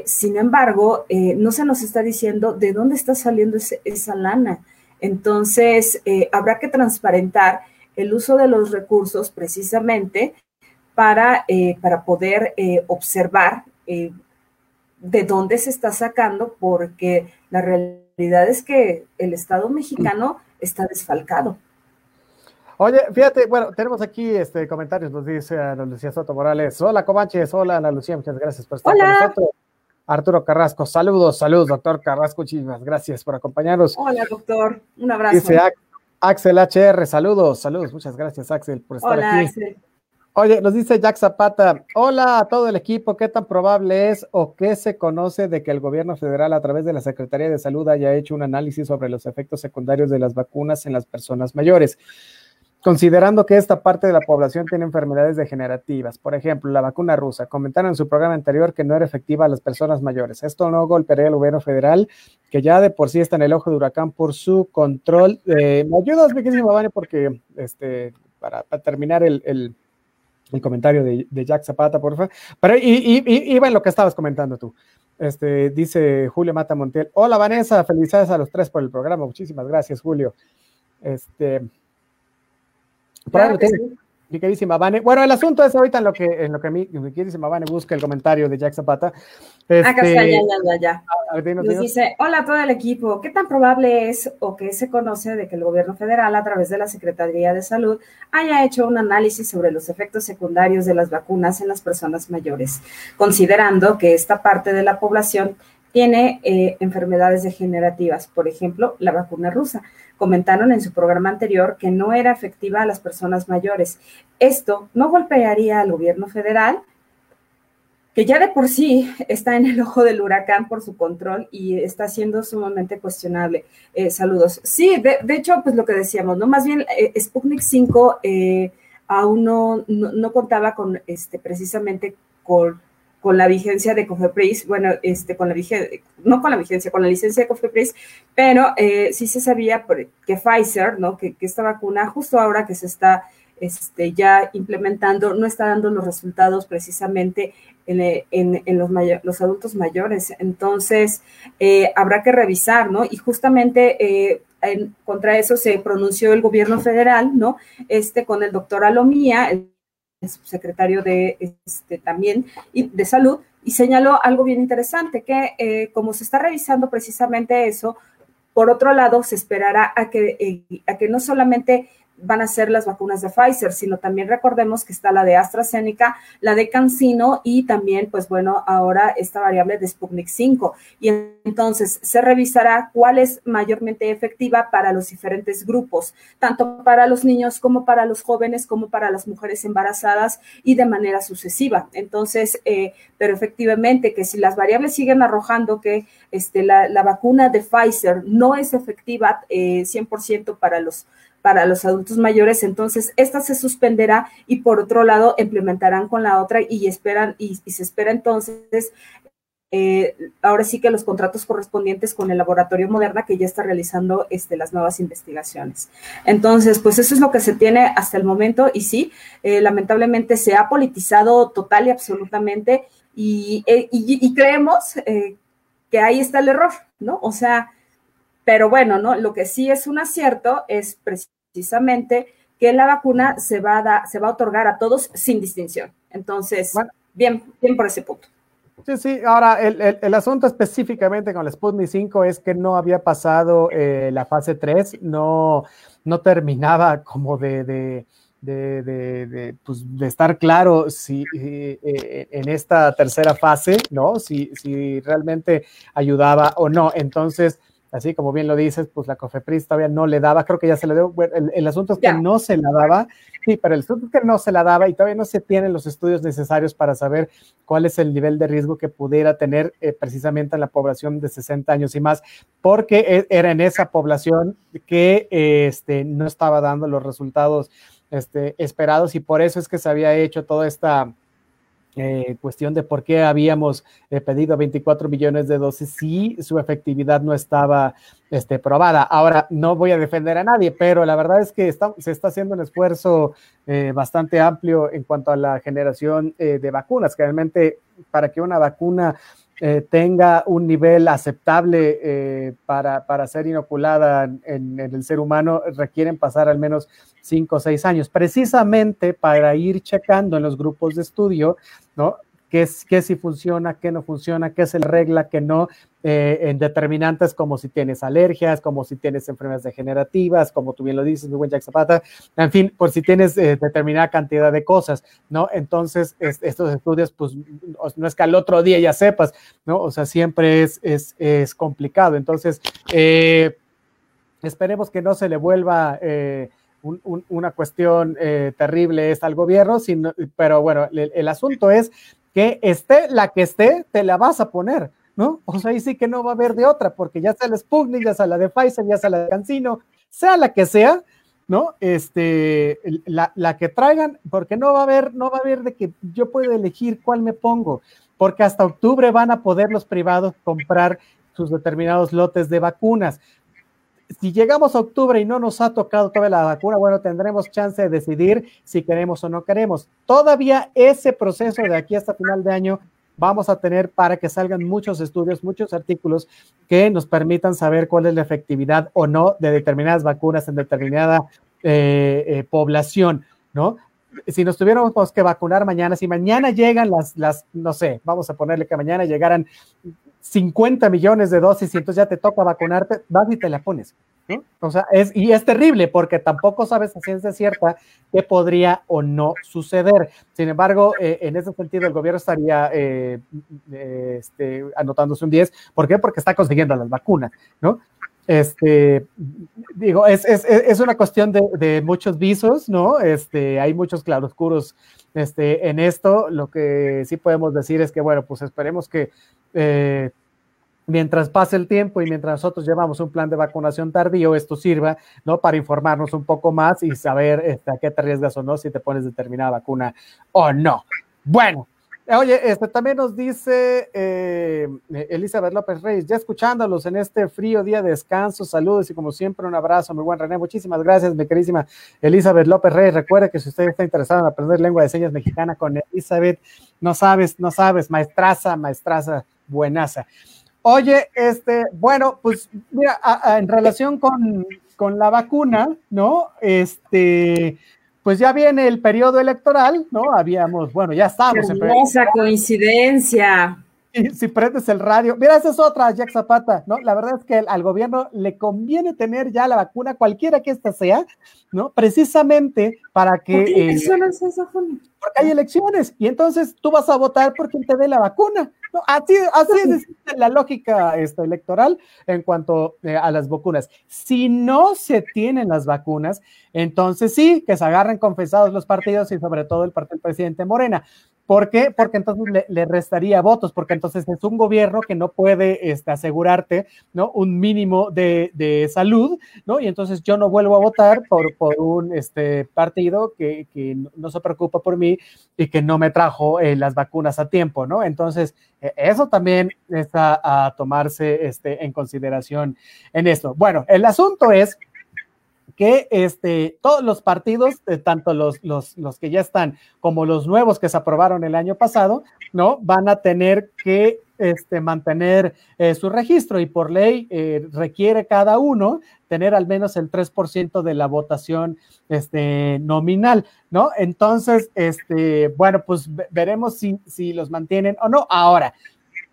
sin embargo, no se nos está diciendo de dónde está saliendo esa lana. Entonces, habrá que transparentar el uso de los recursos precisamente para, eh, para poder eh, observar eh, de dónde se está sacando, porque la realidad es que el Estado mexicano está desfalcado. Oye, fíjate, bueno, tenemos aquí este comentarios, nos dice Ana Lucía Soto Morales. Hola, Comanches, hola, Ana Lucía, muchas gracias por estar con nosotros. Arturo Carrasco, saludos, saludos, doctor Carrasco, muchísimas gracias por acompañarnos. Hola, doctor, un abrazo. Dice Axel HR, saludos, saludos, muchas gracias, Axel, por estar hola, aquí. Axel. Oye, nos dice Jack Zapata, hola a todo el equipo, ¿qué tan probable es o qué se conoce de que el gobierno federal a través de la Secretaría de Salud haya hecho un análisis sobre los efectos secundarios de las vacunas en las personas mayores? considerando que esta parte de la población tiene enfermedades degenerativas, por ejemplo, la vacuna rusa, comentaron en su programa anterior que no era efectiva a las personas mayores. Esto no golpearía al gobierno federal, que ya de por sí está en el ojo de huracán por su control. Eh, ¿Me ayudas, mi querido Vane? Porque este, para, terminar el, comentario de, Jack Zapata, por favor. Pero, y, iba en lo que estabas comentando tú. Este, dice Julio Mata Montiel. Hola Vanessa, felicidades a los tres por el programa. Muchísimas gracias, Julio. Este, mi queridísima Vane. Bueno, el asunto es ahorita en lo que, en lo que mi, mi queridísima Vane busca el comentario de Jack Zapata. Este, Acá está, ya, ya, ya. Nos dice, hola a todo el equipo, ¿qué tan probable es o qué se conoce de que el gobierno federal, a través de la Secretaría de Salud, haya hecho un análisis sobre los efectos secundarios de las vacunas en las personas mayores, considerando que esta parte de la población tiene eh, enfermedades degenerativas, por ejemplo, la vacuna rusa. Comentaron en su programa anterior que no era efectiva a las personas mayores. Esto no golpearía al gobierno federal, que ya de por sí está en el ojo del huracán por su control y está siendo sumamente cuestionable. Eh, saludos. Sí, de, hecho, pues lo que decíamos, ¿no? Más bien, eh, Sputnik 5 aún no, no, contaba con este precisamente con con la vigencia de Cofepris, bueno, este, con la vigencia, no con la vigencia, con la licencia de Cofepris, pero eh, sí se sabía que Pfizer, ¿no? Que, esta vacuna, justo ahora que se está este, ya implementando, no está dando los resultados precisamente en, los, los, adultos mayores. Entonces, eh, habrá que revisar, ¿no? Y justamente eh, contra eso se pronunció el gobierno federal, ¿no? Este con el doctor Alomía, el subsecretario de este, también y de salud, y señaló algo bien interesante, que eh, como se está revisando precisamente eso, por otro lado, se esperará a que, eh, a que no solamente van a ser las vacunas de Pfizer, sino también recordemos que está la de AstraZeneca, la de CanSino y también, pues bueno, ahora esta variable de Sputnik 5. Y entonces se revisará cuál es mayormente efectiva para los diferentes grupos, tanto para los niños como para los jóvenes, como para las mujeres embarazadas y de manera sucesiva. Entonces, eh, pero efectivamente que si las variables siguen arrojando que este, la, vacuna de Pfizer no es efectiva eh, 100% para los para los adultos mayores, entonces esta se suspenderá y por otro lado implementarán con la otra y esperan y, se espera entonces eh, ahora sí que los contratos correspondientes con el laboratorio Moderna que ya está realizando este, las nuevas investigaciones. Entonces, pues eso es lo que se tiene hasta el momento y sí, eh, lamentablemente se ha politizado total y absolutamente y, eh, y creemos que ahí está el error, ¿no? O sea, pero bueno, ¿no? Lo que sí es un acierto es precisamente que la vacuna se va a, se va a otorgar a todos sin distinción. Entonces, bien, bien por ese punto. Sí, sí, ahora el, asunto específicamente con el Sputnik 5 es que no había pasado eh, la fase 3, no, no terminaba como de, de, de, pues, de, estar claro si eh, eh, en esta tercera fase, ¿no? Si, si realmente ayudaba o no. Entonces, así como bien lo dices, pues la COFEPRIS todavía no le daba, creo que ya se le dio, el, asunto es que no se la daba, sí, pero el asunto es que no se la daba y todavía no se tienen los estudios necesarios para saber cuál es el nivel de riesgo que pudiera tener eh, precisamente en la población de 60 años y más, porque e, era en esa población que este, no estaba dando los resultados este, esperados y por eso es que se había hecho toda esta eh, cuestión de por qué habíamos eh, pedido 24 millones de dosis si su efectividad no estaba este, probada. Ahora, no voy a defender a nadie, pero la verdad es que se está haciendo un esfuerzo eh, bastante amplio en cuanto a la generación de vacunas, realmente para que una vacuna tenga un nivel aceptable para, para, ser inoculada en, en, el ser humano, requieren pasar al menos cinco o seis años, precisamente para ir checando en los grupos de estudio, ¿no? Qué, qué si funciona, qué no funciona, qué es el regla, qué no, eh, en determinantes como si tienes alergias, como si tienes enfermedades degenerativas, como tú bien lo dices, mi buen Jack Zapata, en fin, por si tienes eh, determinada cantidad de cosas, ¿no? Entonces, estos estudios, pues, no es que al otro día ya sepas, ¿no? O sea, siempre es, es, es complicado. Entonces, eh, esperemos que no se le vuelva una cuestión eh, terrible es al gobierno, sino, pero bueno, el, asunto es que esté la que esté, te la vas a poner, ¿no? O sea, ahí sí que no va a haber de otra, porque ya sea la Sputnik, ya sea la de Pfizer, ya sea la de Cancino, sea la que sea, ¿no? Este, la, la, que traigan, porque no va a haber, no va a haber de que yo pueda elegir cuál me pongo, porque hasta octubre van a poder los privados comprar sus determinados lotes de vacunas. Si llegamos a octubre y no nos ha tocado todavía la vacuna, bueno, tendremos chance de decidir si queremos o no queremos. Todavía ese proceso de aquí hasta final de año vamos a tener para que salgan muchos estudios, muchos artículos que nos permitan saber cuál es la efectividad o no de determinadas vacunas en determinada eh, eh, población, ¿no? Si nos tuviéramos que vacunar mañana, si mañana llegan las, las, no sé, vamos a ponerle que mañana llegaran 50 millones de dosis y entonces ya te toca vacunarte, vas y te la pones. O sea, es, y es terrible porque tampoco sabes a ciencia cierta qué podría o no suceder. Sin embargo, eh, en ese sentido, el gobierno estaría eh, eh, este, anotándose un 10. ¿Por qué? Porque está consiguiendo las vacunas, ¿no? Este, digo, es, es, es una cuestión de, de, muchos visos, ¿no? Este, hay muchos claroscuros este, en esto. Lo que sí podemos decir es que, bueno, pues esperemos que eh, mientras pase el tiempo y mientras nosotros llevamos un plan de vacunación tardío, esto sirva, ¿no? Para informarnos un poco más y saber este, a qué te arriesgas o no si te pones determinada vacuna o no. Bueno, Oye, este también nos dice eh, Elizabeth López Reyes, ya escuchándolos en este frío día de descanso, saludos y como siempre un abrazo, muy buen René, muchísimas gracias, mi querísima Elizabeth López Reyes. Recuerde que si usted está interesado en aprender lengua de señas mexicana con Elizabeth, no sabes, no sabes, maestraza, maestraza, buenaza. Oye, este, bueno, pues mira, en relación con, con la vacuna, ¿no? Este, pues ya viene el periodo electoral, ¿no? Habíamos, bueno, ya estamos en coincidencia. Y si prendes el radio, mira, esa es otra, Jack Zapata, ¿no? La verdad es que al gobierno le conviene tener ya la vacuna, cualquiera que ésta sea, ¿no? Precisamente para que... ¿Por qué elecciones eh, Porque hay elecciones y entonces tú vas a votar por quien te dé la vacuna. ¿no? Así, así es la lógica este, electoral en cuanto eh, a las vacunas. Si no se tienen las vacunas, entonces sí, que se agarren confesados los partidos y sobre todo el partido del presidente Morena. ¿Por qué? Porque entonces le, restaría votos, porque entonces es un gobierno que no puede este, asegurarte ¿no? un mínimo de, de, salud, ¿no? Y entonces yo no vuelvo a votar por, por un este, partido que, que, no se preocupa por mí y que no me trajo eh, las vacunas a tiempo, ¿no? Entonces, e, eso también está a tomarse este, en consideración en esto. Bueno, el asunto es que este, todos los partidos, eh, tanto los, los, los, que ya están como los nuevos que se aprobaron el año pasado, ¿no? Van a tener que este, mantener eh, su registro y por ley eh, requiere cada uno tener al menos el 3% de la votación este, nominal, ¿no? Entonces, este, bueno, pues veremos si, si los mantienen o no. Ahora,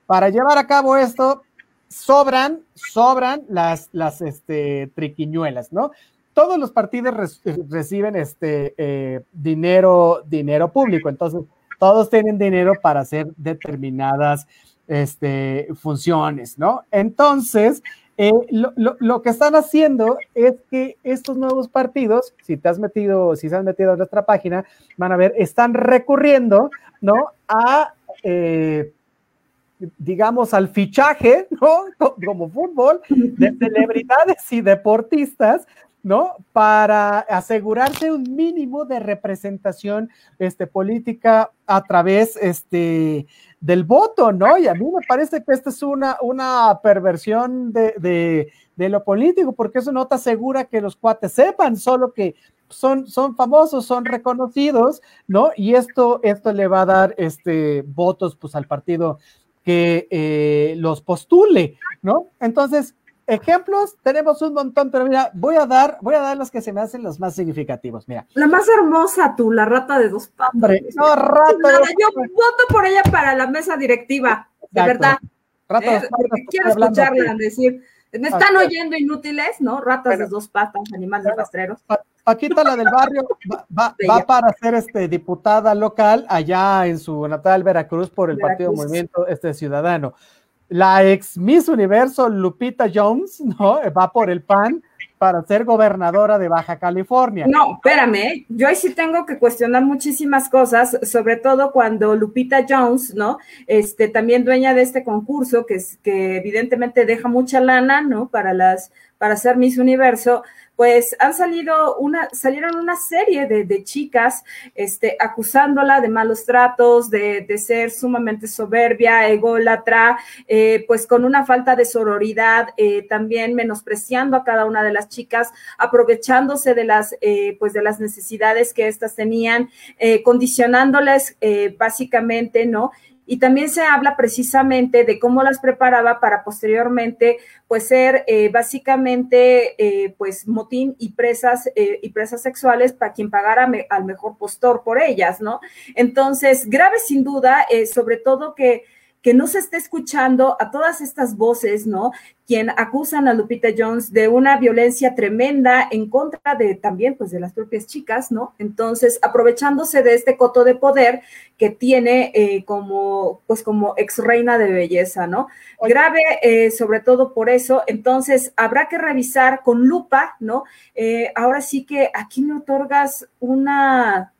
para llevar a cabo esto, sobran, sobran las, las este, triquiñuelas, ¿no? Todos los partidos reciben este eh, dinero, dinero público, entonces todos tienen dinero para hacer determinadas este, funciones, ¿no? Entonces, eh, lo, lo, que están haciendo es que estos nuevos partidos, si te has metido, si se han metido en nuestra página, van a ver, están recurriendo, ¿no? A, eh, digamos, al fichaje, ¿no? Como fútbol, de celebridades y deportistas ¿no? Para asegurarse un mínimo de representación este, política a través este, del voto, ¿no? Y a mí me parece que esta es una, una perversión de, lo político, porque eso no te asegura que los cuates sepan, solo que son, son famosos, son reconocidos, ¿no? Y esto, esto le va a dar este, votos pues, al partido que eh, los postule, ¿no? Entonces, ejemplos tenemos un montón, pero mira, voy a dar, voy a dar los que se me hacen los más significativos. Mira. La más hermosa tú, la rata de dos patas. no, rata. yo voto por ella para la mesa directiva, de verdad. Rata eh, quiero escucharla decir, me están oyendo inútiles, ¿no? Ratas de dos patas, animales rastreros. Paquita, la del barrio, va, va, para ser este, diputada local allá en su natal Veracruz por el Partido Movimiento este, Ciudadano. La ex Miss Universo Lupita Jones, ¿no? Va por el PAN para ser gobernadora de Baja California. No, espérame, yo ahí sí tengo que cuestionar muchísimas cosas, sobre todo cuando Lupita Jones, ¿no? Este, también dueña de este concurso, que, que evidentemente deja mucha lana, ¿no? Para las, para ser Miss Universo, pues han salido una, salieron una serie de, chicas este, acusándola de malos tratos, de, ser sumamente soberbia, ególatra, eh, pues con una falta de sororidad, eh, también menospreciando a cada una de las chicas, aprovechándose de las, eh, pues de las necesidades que éstas tenían, condicionándoles básicamente, ¿no? Y también se habla precisamente de cómo las preparaba para posteriormente pues ser eh, básicamente eh, pues motín y presas eh, y presas sexuales para quien pagara al mejor postor por ellas, ¿no? Entonces, grave sin duda, sobre todo que que no se esté escuchando a todas estas voces, ¿no? Quien acusan a Lupita Jones de una violencia tremenda en contra de también, pues, de las propias chicas, ¿no? Entonces, aprovechándose de este coto de poder que tiene eh, como, pues, como ex reina de belleza, ¿no? Grave, eh, sobre todo por eso. Entonces, habrá que revisar con lupa, ¿no? Eh, ahora sí que aquí me otorgas una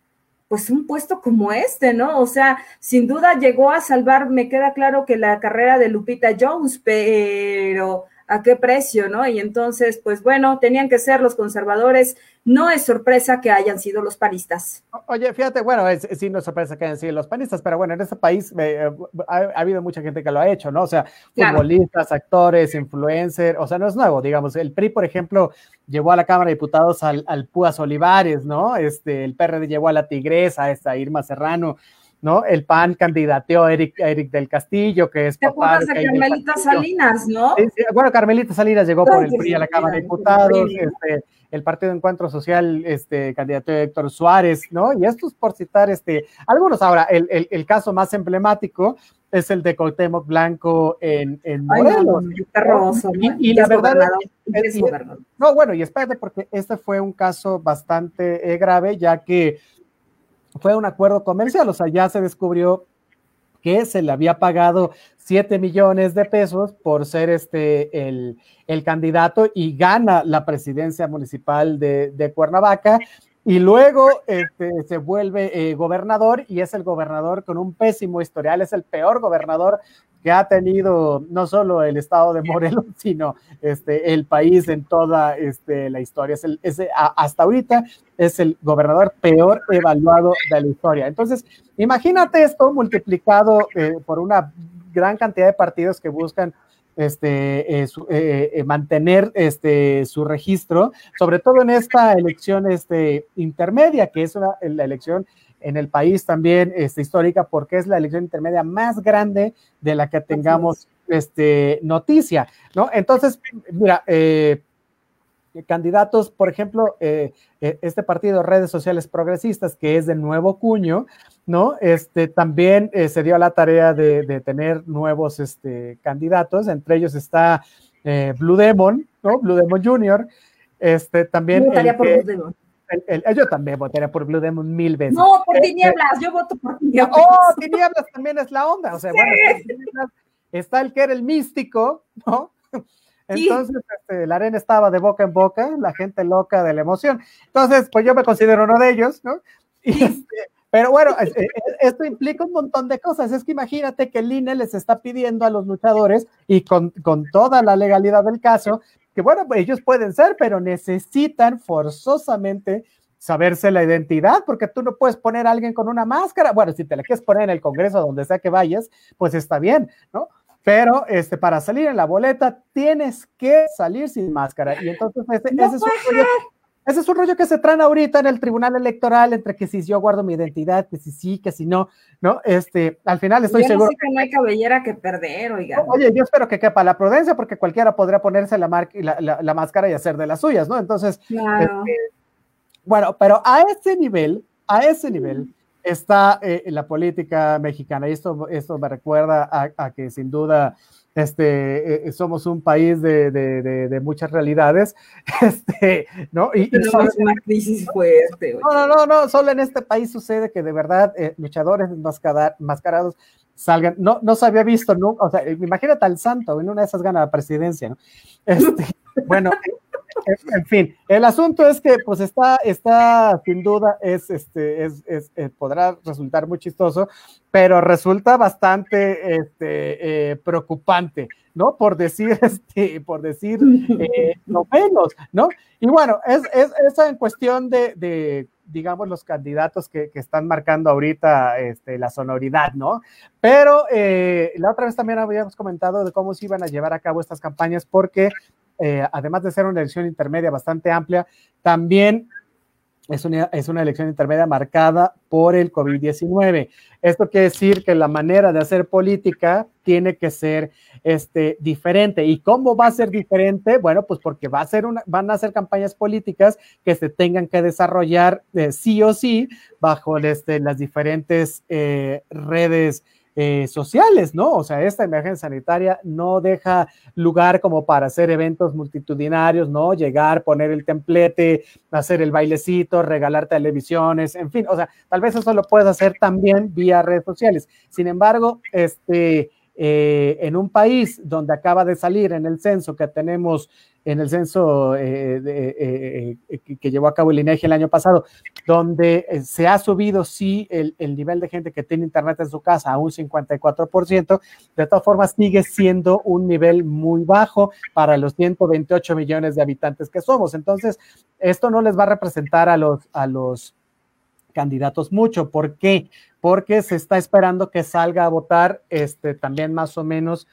pues un puesto como este, ¿no? O sea, sin duda llegó a salvar, me queda claro que la carrera de Lupita Jones, pero a qué precio, ¿no? Y entonces, pues bueno, tenían que ser los conservadores. No es sorpresa que hayan sido los panistas. Oye, fíjate, bueno, es, sí, no es sorpresa que hayan sido los panistas, pero bueno, en este país eh, ha, habido mucha gente que lo ha hecho, ¿no? O sea, futbolistas, actores, influencers, o sea, no es nuevo, digamos. El PRI, por ejemplo, llevó a la Cámara de Diputados al, al Púas Olivares, ¿no? Este, el PRD llevó a la Tigresa, esta Irma Serrano. ¿No? El PAN candidateó a Eric, Eric del Castillo, que es ¿Te papá de Carmelita Salinas, ¿no? bueno, Carmelita Salinas llegó por el PRI a la Cámara de Diputados, este, el Partido de Encuentro Social este, candidato a Héctor Suárez, ¿no? Y esto es por citar este, algunos. Ahora, el, el, el caso más emblemático es el de Cuauhtémoc Blanco en, en Morelos. y, la verdad es, no, bueno, y espérate, porque este fue un caso bastante eh, grave, ya que fue un acuerdo comercial, o sea, ya se descubrió que se le había pagado 7 millones de pesos por ser este el, candidato y gana la presidencia municipal de, Cuernavaca. Y luego este, se vuelve eh, gobernador y es el gobernador con un pésimo historial, es el peor gobernador que ha tenido no solo el estado de Morelos, sino este, el país en toda este, la historia. Es el, hasta ahorita es el gobernador peor evaluado de la historia. Entonces, imagínate esto multiplicado eh, por una gran cantidad de partidos que buscan este, eh, eh, mantener este, su registro, sobre todo en esta elección este, intermedia, que es una, la elección en el país también este, histórica porque es la elección intermedia más grande de la que tengamos este, noticia, ¿no? Entonces, mira, eh, candidatos, por ejemplo, eh, eh, este partido Redes Sociales Progresistas, que es de nuevo cuño, ¿no? Este, también se dio la tarea de, tener nuevos este, candidatos, entre ellos está Blue Demon, ¿no? Blue Demon Jr., este, también... Blue Demon yo también votaría por Blue Demon mil veces. No, por eh, tinieblas, yo voto por tinieblas. Oh, tinieblas también es la onda. O sea, bueno, está el que era el místico, ¿no? Entonces, este, la arena estaba de boca en boca, la gente loca de la emoción. Entonces, pues yo me considero uno de ellos, ¿no? Este, pero bueno, eh, esto implica un montón de cosas. Es que imagínate que el INE les está pidiendo a los luchadores y con, con toda la legalidad del caso, que bueno, pues, ellos pueden ser, pero necesitan forzosamente saberse la identidad, porque tú no puedes poner a alguien con una máscara. Bueno, si te la quieres poner en el Congreso, donde sea que vayas, pues está bien, ¿no? Pero este, para salir en la boleta tienes que salir sin máscara. Y entonces ese, ese es un ese es un rollo que se traen ahorita en el tribunal electoral entre que si yo guardo mi identidad, que si sí, que si no, ¿no? Este, al final estoy seguro. que no hay cabellera que perder, oiga. Oye, yo espero que quepa la prudencia porque cualquiera podría ponerse la, la, máscara y hacer de las suyas, ¿no? Entonces, este, bueno, pero a ese nivel, a ese nivel está eh, la política mexicana y esto, esto me recuerda a que sin duda este, eh, somos un país de, de, de, muchas realidades, este, ¿no? Y, una crisis fuerte. No, no, no, no, solo en este país sucede que de verdad eh, luchadores enmascarados salgan, no, no se había visto, ¿no? O sea, imagínate al santo, en una de esas gana la presidencia, ¿no? Este, bueno, en fin, el asunto es que pues está, está sin duda, es, este, es, es eh, podrá resultar muy chistoso, pero resulta bastante este, eh, preocupante, ¿no? Por decir, este, por decir eh, no menos, ¿no? Y bueno, es, es, en cuestión de, de digamos, los candidatos que, que, están marcando ahorita este, la sonoridad, ¿no? Pero eh, la otra vez también habíamos comentado de cómo se iban a llevar a cabo estas campañas, porque eh, además de ser una elección intermedia bastante amplia, también es una, es una elección intermedia marcada por el COVID-19. Esto quiere decir que la manera de hacer política tiene que ser este, diferente. ¿Y cómo va a ser diferente? Bueno, pues porque va a ser una, van a ser campañas políticas que se tengan que desarrollar eh, sí o sí bajo este, las diferentes eh, redes eh, sociales, ¿no? O sea, esta emergencia sanitaria no deja lugar como para hacer eventos multitudinarios, ¿no? Llegar, poner el templete, hacer el bailecito, regalar televisiones, en fin, o sea, tal vez eso lo puedes hacer también vía redes sociales. Sin embargo, este, eh, en un país donde acaba de salir en el censo que tenemos en el censo eh, eh, eh, que llevó a cabo el INEGI el año pasado, donde se ha subido, sí, el, el, nivel de gente que tiene internet en su casa a un 54%, de todas formas sigue siendo un nivel muy bajo para los 128 millones de habitantes que somos. Entonces, esto no les va a representar a los, a los candidatos mucho. ¿Por qué? Porque se está esperando que salga a votar este, también más o menos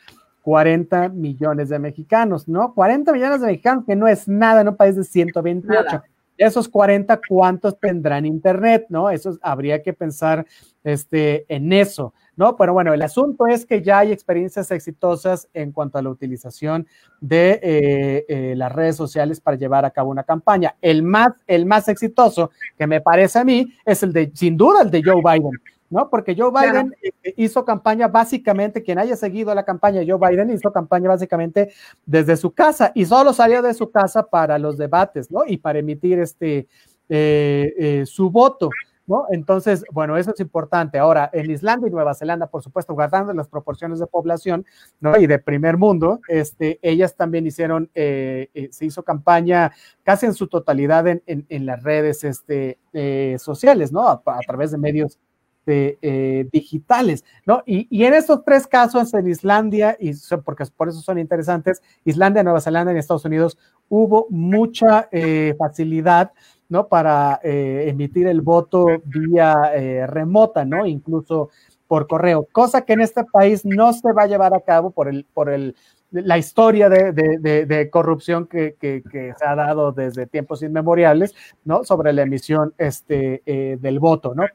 40 millones de mexicanos, ¿no? 40 millones de mexicanos, que no es nada en un país de 128. Nada. Esos 40, ¿cuántos tendrán internet, no? Eso habría que pensar este, en eso, ¿no? Pero bueno, el asunto es que ya hay experiencias exitosas en cuanto a la utilización de eh, eh, las redes sociales para llevar a cabo una campaña. El más, el más exitoso, que me parece a mí, es el de, sin duda, el de Joe Biden. ¿No? Porque Joe Biden claro. Eh, hizo campaña básicamente, quien haya seguido la campaña, Joe Biden hizo campaña básicamente desde su casa y solo salió de su casa para los debates, ¿no? Y para emitir este, eh, eh, su voto. ¿No? Entonces, bueno, eso es importante. Ahora, en Islandia y Nueva Zelanda, por supuesto, guardando las proporciones de población ¿no? y de primer mundo, este, ellas también hicieron, eh, eh, se hizo campaña casi en su totalidad en, en, en las redes este, eh, sociales, ¿no? A, a, través de medios de, eh, digitales, ¿no? Y, y, en estos tres casos, en Islandia, y porque por eso son interesantes, Islandia, Nueva Zelanda y Estados Unidos, hubo mucha eh, facilidad, ¿no? Para eh, emitir el voto vía remota, ¿no? Incluso por correo, cosa que en este país no se va a llevar a cabo por el, por el, la historia de, de, de, de corrupción que, que, que, se ha dado desde tiempos inmemoriales, ¿no? Sobre la emisión este, eh, del voto, ¿no?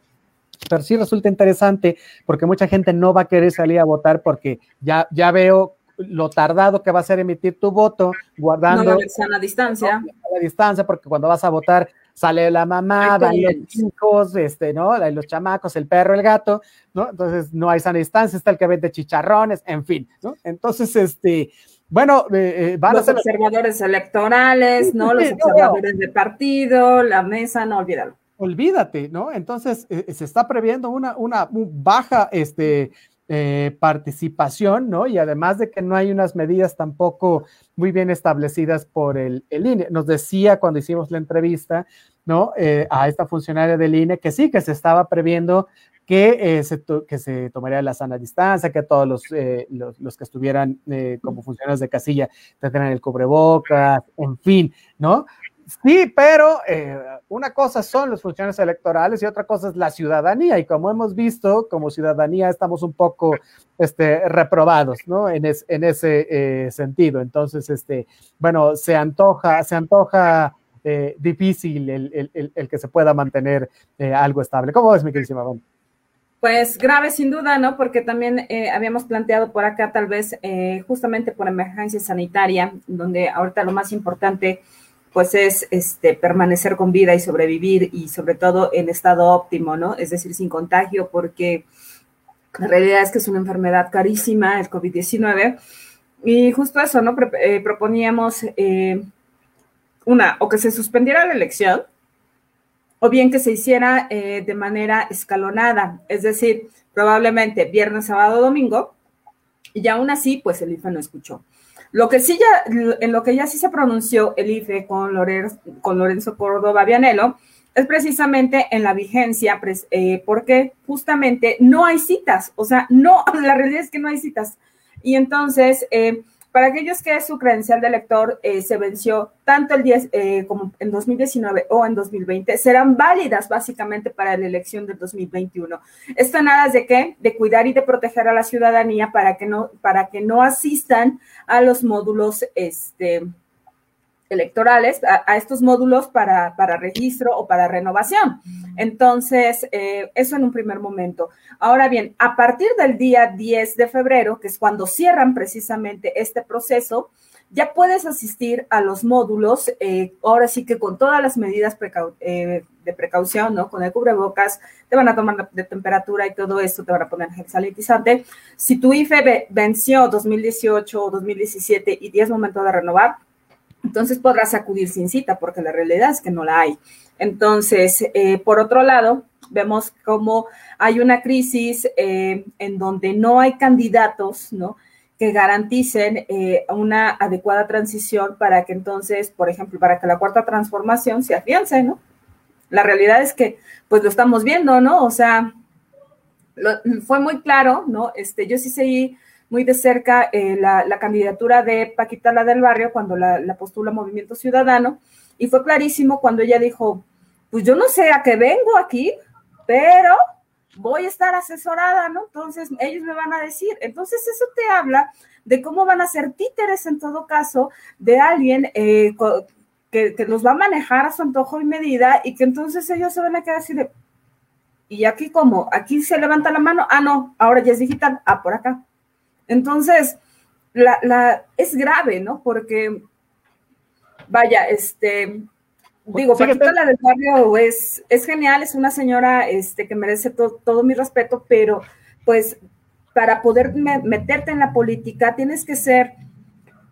Pero sí resulta interesante porque mucha gente no va a querer salir a votar porque ya, ya veo lo tardado que va a ser emitir tu voto, guardando no, a la distancia. No, a la distancia, porque cuando vas a votar sale la mamá, van los hijos, este, ¿no? Los chamacos, el perro, el gato, ¿no? Entonces no hay sana distancia, está el que vende chicharrones, en fin, ¿no? Entonces, este, bueno, eh, van los a ser observadores electorales, ¿no? Los observadores de partido, la mesa, no olvídalo. Olvídate, ¿no? Entonces eh, se está previendo una, una baja, este, eh, participación, ¿no? Y además de que no hay unas medidas tampoco muy bien establecidas por el, el INE. Nos decía cuando hicimos la entrevista, ¿no? Eh, a esta funcionaria del INE que sí, que se estaba previendo que, eh, se, que se tomaría la sana distancia, que todos los, eh, los, los, que estuvieran eh, como funcionarios de casilla tendrían el cubrebocas, en fin, ¿no? Sí, pero eh, una cosa son los funcionarios electorales y otra cosa es la ciudadanía. Y como hemos visto, como ciudadanía estamos un poco este, reprobados, ¿no? En, es, en ese eh, sentido. Entonces, este, bueno, se antoja, se antoja eh, difícil el, el, el, que se pueda mantener eh, algo estable. ¿Cómo ves, mi queridísima Bon? Pues grave sin duda, ¿no? Porque también eh, habíamos planteado por acá tal vez eh, justamente por emergencia sanitaria, donde ahorita lo más importante pues es este, permanecer con vida y sobrevivir y sobre todo en estado óptimo, ¿no? Es decir, sin contagio, porque la realidad es que es una enfermedad carísima, el COVID-19. Y justo eso, ¿no? Eh, proponíamos eh, una, o que se suspendiera la elección, o bien que se hiciera eh, de manera escalonada, es decir, probablemente viernes, sábado, domingo, y aún así, pues el IFE no escuchó. Lo que sí ya, en lo que ya sí se pronunció el IFE con, Lorenzo, con Lorenzo Córdoba Vianelo, es precisamente en la vigencia, eh, porque justamente no hay citas, o sea, no, la realidad es que no hay citas. Y entonces, eh, para aquellos que su credencial de elector eh, se venció tanto el 10 eh, como en 2019 o en 2020, serán válidas básicamente para la elección del 2021. Esto nada es de qué? De cuidar y de proteger a la ciudadanía para que no, para que no asistan a los módulos este, electorales, a, estos módulos para, para, registro o para renovación. Entonces, eh, eso en un primer momento. Ahora bien, a partir del día 10 de febrero, que es cuando cierran precisamente este proceso, ya puedes asistir a los módulos, eh, ahora sí que con todas las medidas eh, de precaución, ¿no? Con el cubrebocas, te van a tomar de temperatura y todo esto, te van a poner gel sanitizante. Si tu IFE venció 2018 o 2017 y es momento de renovar, entonces podrás acudir sin cita, porque la realidad es que no la hay. Entonces, eh, por otro lado, vemos cómo hay una crisis eh, en donde no hay candidatos, ¿no? que garanticen eh, una adecuada transición para que entonces, por ejemplo, para que la cuarta transformación se afiance, ¿no? La realidad es que, pues lo estamos viendo, ¿no? O sea, fue muy claro, ¿no? Este, yo sí seguí muy de cerca eh, la, candidatura de Paquita la del Barrio cuando la, postula Movimiento Ciudadano, y fue clarísimo cuando ella dijo, pues yo no sé a qué vengo aquí, pero voy a estar asesorada, ¿no? Entonces ellos me van a decir, entonces eso te habla de cómo van a ser títeres en todo caso de alguien eh, que, que, los va a manejar a su antojo y medida y que entonces ellos se van a quedar así de, y aquí como, aquí se levanta la mano, ah, no, ahora ya es digital, ah, por acá. Entonces, la, es grave, ¿no? Porque, vaya, este, digo, Paquita la del barrio es, es genial, es una señora este, que merece todo mi respeto, pero pues para poder meterte en la política tienes que ser,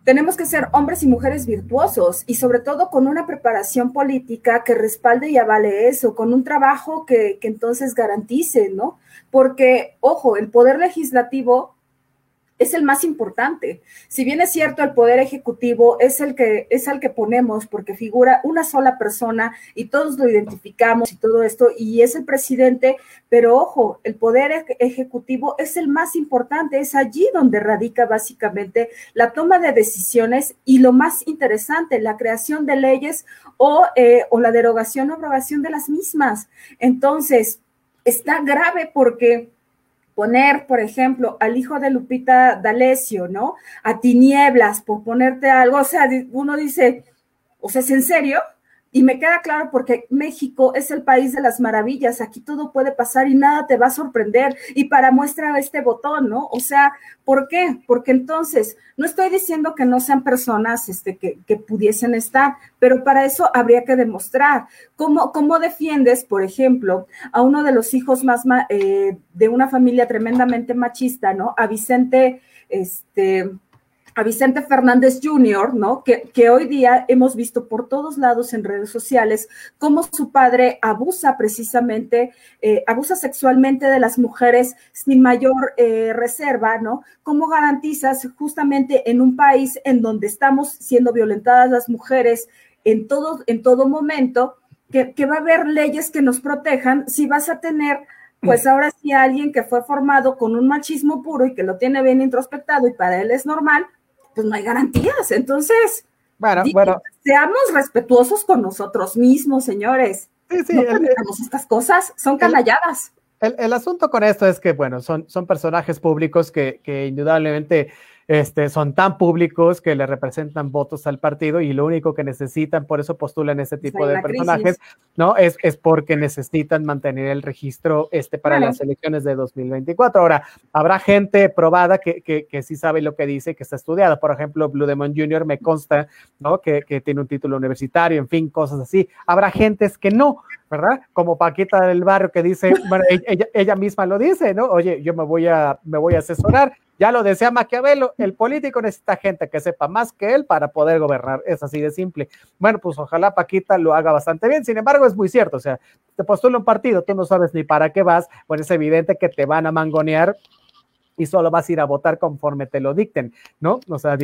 tenemos que ser hombres y mujeres virtuosos y sobre todo con una preparación política que respalde y avale eso, con un trabajo que, que entonces garantice, ¿no? Porque, ojo, el poder legislativo es el más importante. Si bien es cierto, el poder ejecutivo es el que es el que ponemos porque figura una sola persona y todos lo identificamos y todo esto y es el presidente, pero ojo, el poder ejecutivo es el más importante, es allí donde radica básicamente la toma de decisiones y lo más interesante, la creación de leyes o, eh, o la derogación o aprobación de las mismas. Entonces, está grave porque poner, por ejemplo, al hijo de Lupita D'Alessio, ¿no? A tinieblas, por ponerte algo, o sea, uno dice, o sea, ¿es en serio? Y me queda claro porque México es el país de las maravillas, aquí todo puede pasar y nada te va a sorprender. Y para muestra este botón, ¿no? O sea, ¿por qué? Porque entonces, no estoy diciendo que no sean personas este, que, pudiesen estar, pero para eso habría que demostrar cómo, cómo defiendes, por ejemplo, a uno de los hijos más eh, de una familia tremendamente machista, ¿no? A Vicente, este a Vicente Fernández Jr., ¿no? Que, que, hoy día hemos visto por todos lados en redes sociales cómo su padre abusa precisamente, eh, abusa sexualmente de las mujeres sin mayor eh, reserva, ¿no? ¿Cómo garantizas justamente en un país en donde estamos siendo violentadas las mujeres en todo, en todo momento, que, que va a haber leyes que nos protejan si vas a tener pues ahora sí alguien que fue formado con un machismo puro y que lo tiene bien introspectado y para él es normal, pues no hay garantías. Entonces, bueno, bueno. seamos respetuosos con nosotros mismos, señores. Sí, sí. No estas cosas, son canalladas. El, el, asunto con esto es que, bueno, son, son personajes públicos que, que indudablemente este, son tan públicos que le representan votos al partido y lo único que necesitan, por eso postulan ese tipo de personajes, ¿no? Es, es porque necesitan mantener el registro este, para las elecciones de 2024. Ahora, habrá gente probada que, que, que, sí sabe lo que dice, que está estudiada. Por ejemplo, Blue Demon Jr. me consta, ¿no? Que, que tiene un título universitario, en fin, cosas así. Habrá gentes que no, ¿verdad? Como Paquita del barrio que dice, bueno, ella, ella, misma lo dice, ¿no? Oye, yo me voy a, me voy a asesorar. Ya lo decía Maquiavelo, el político necesita gente que sepa más que él para poder gobernar. Es así de simple. Bueno, pues ojalá Paquita lo haga bastante bien. Sin embargo, es muy cierto. O sea, te postula un partido, tú no sabes ni para qué vas, pues es evidente que te van a mangonear y solo vas a ir a votar conforme te lo dicten, ¿no? O sea,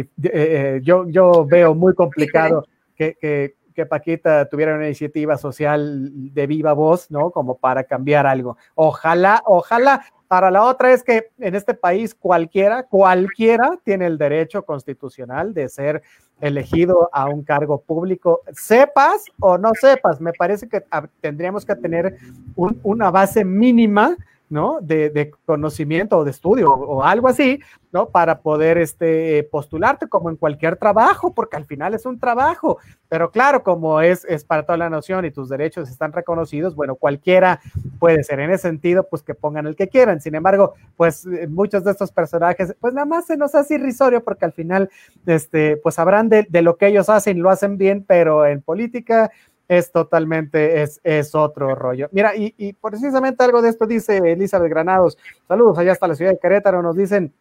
yo, yo veo muy complicado que, que, que Paquita tuviera una iniciativa social de viva voz, ¿no? Como para cambiar algo. Ojalá, ojalá. Para la otra es que en este país cualquiera, cualquiera tiene el derecho constitucional de ser elegido a un cargo público, sepas o no sepas. Me parece que tendríamos que tener una base mínima ¿no? De, conocimiento o de estudio o, algo así, ¿no? Para poder este, postularte como en cualquier trabajo, porque al final es un trabajo. Pero claro, como es, es para toda la nación y tus derechos están reconocidos, bueno, cualquiera puede ser. En ese sentido, pues que pongan el que quieran. Sin embargo, pues eh, muchos de estos personajes, pues nada más se nos hace irrisorio porque al final, este, pues sabrán de, de lo que ellos hacen, lo hacen bien, pero en política es totalmente, es, es otro rollo. Mira, y, y, precisamente algo de esto dice Elizabeth Granados. Saludos allá hasta la ciudad de Querétaro. Nos dicen,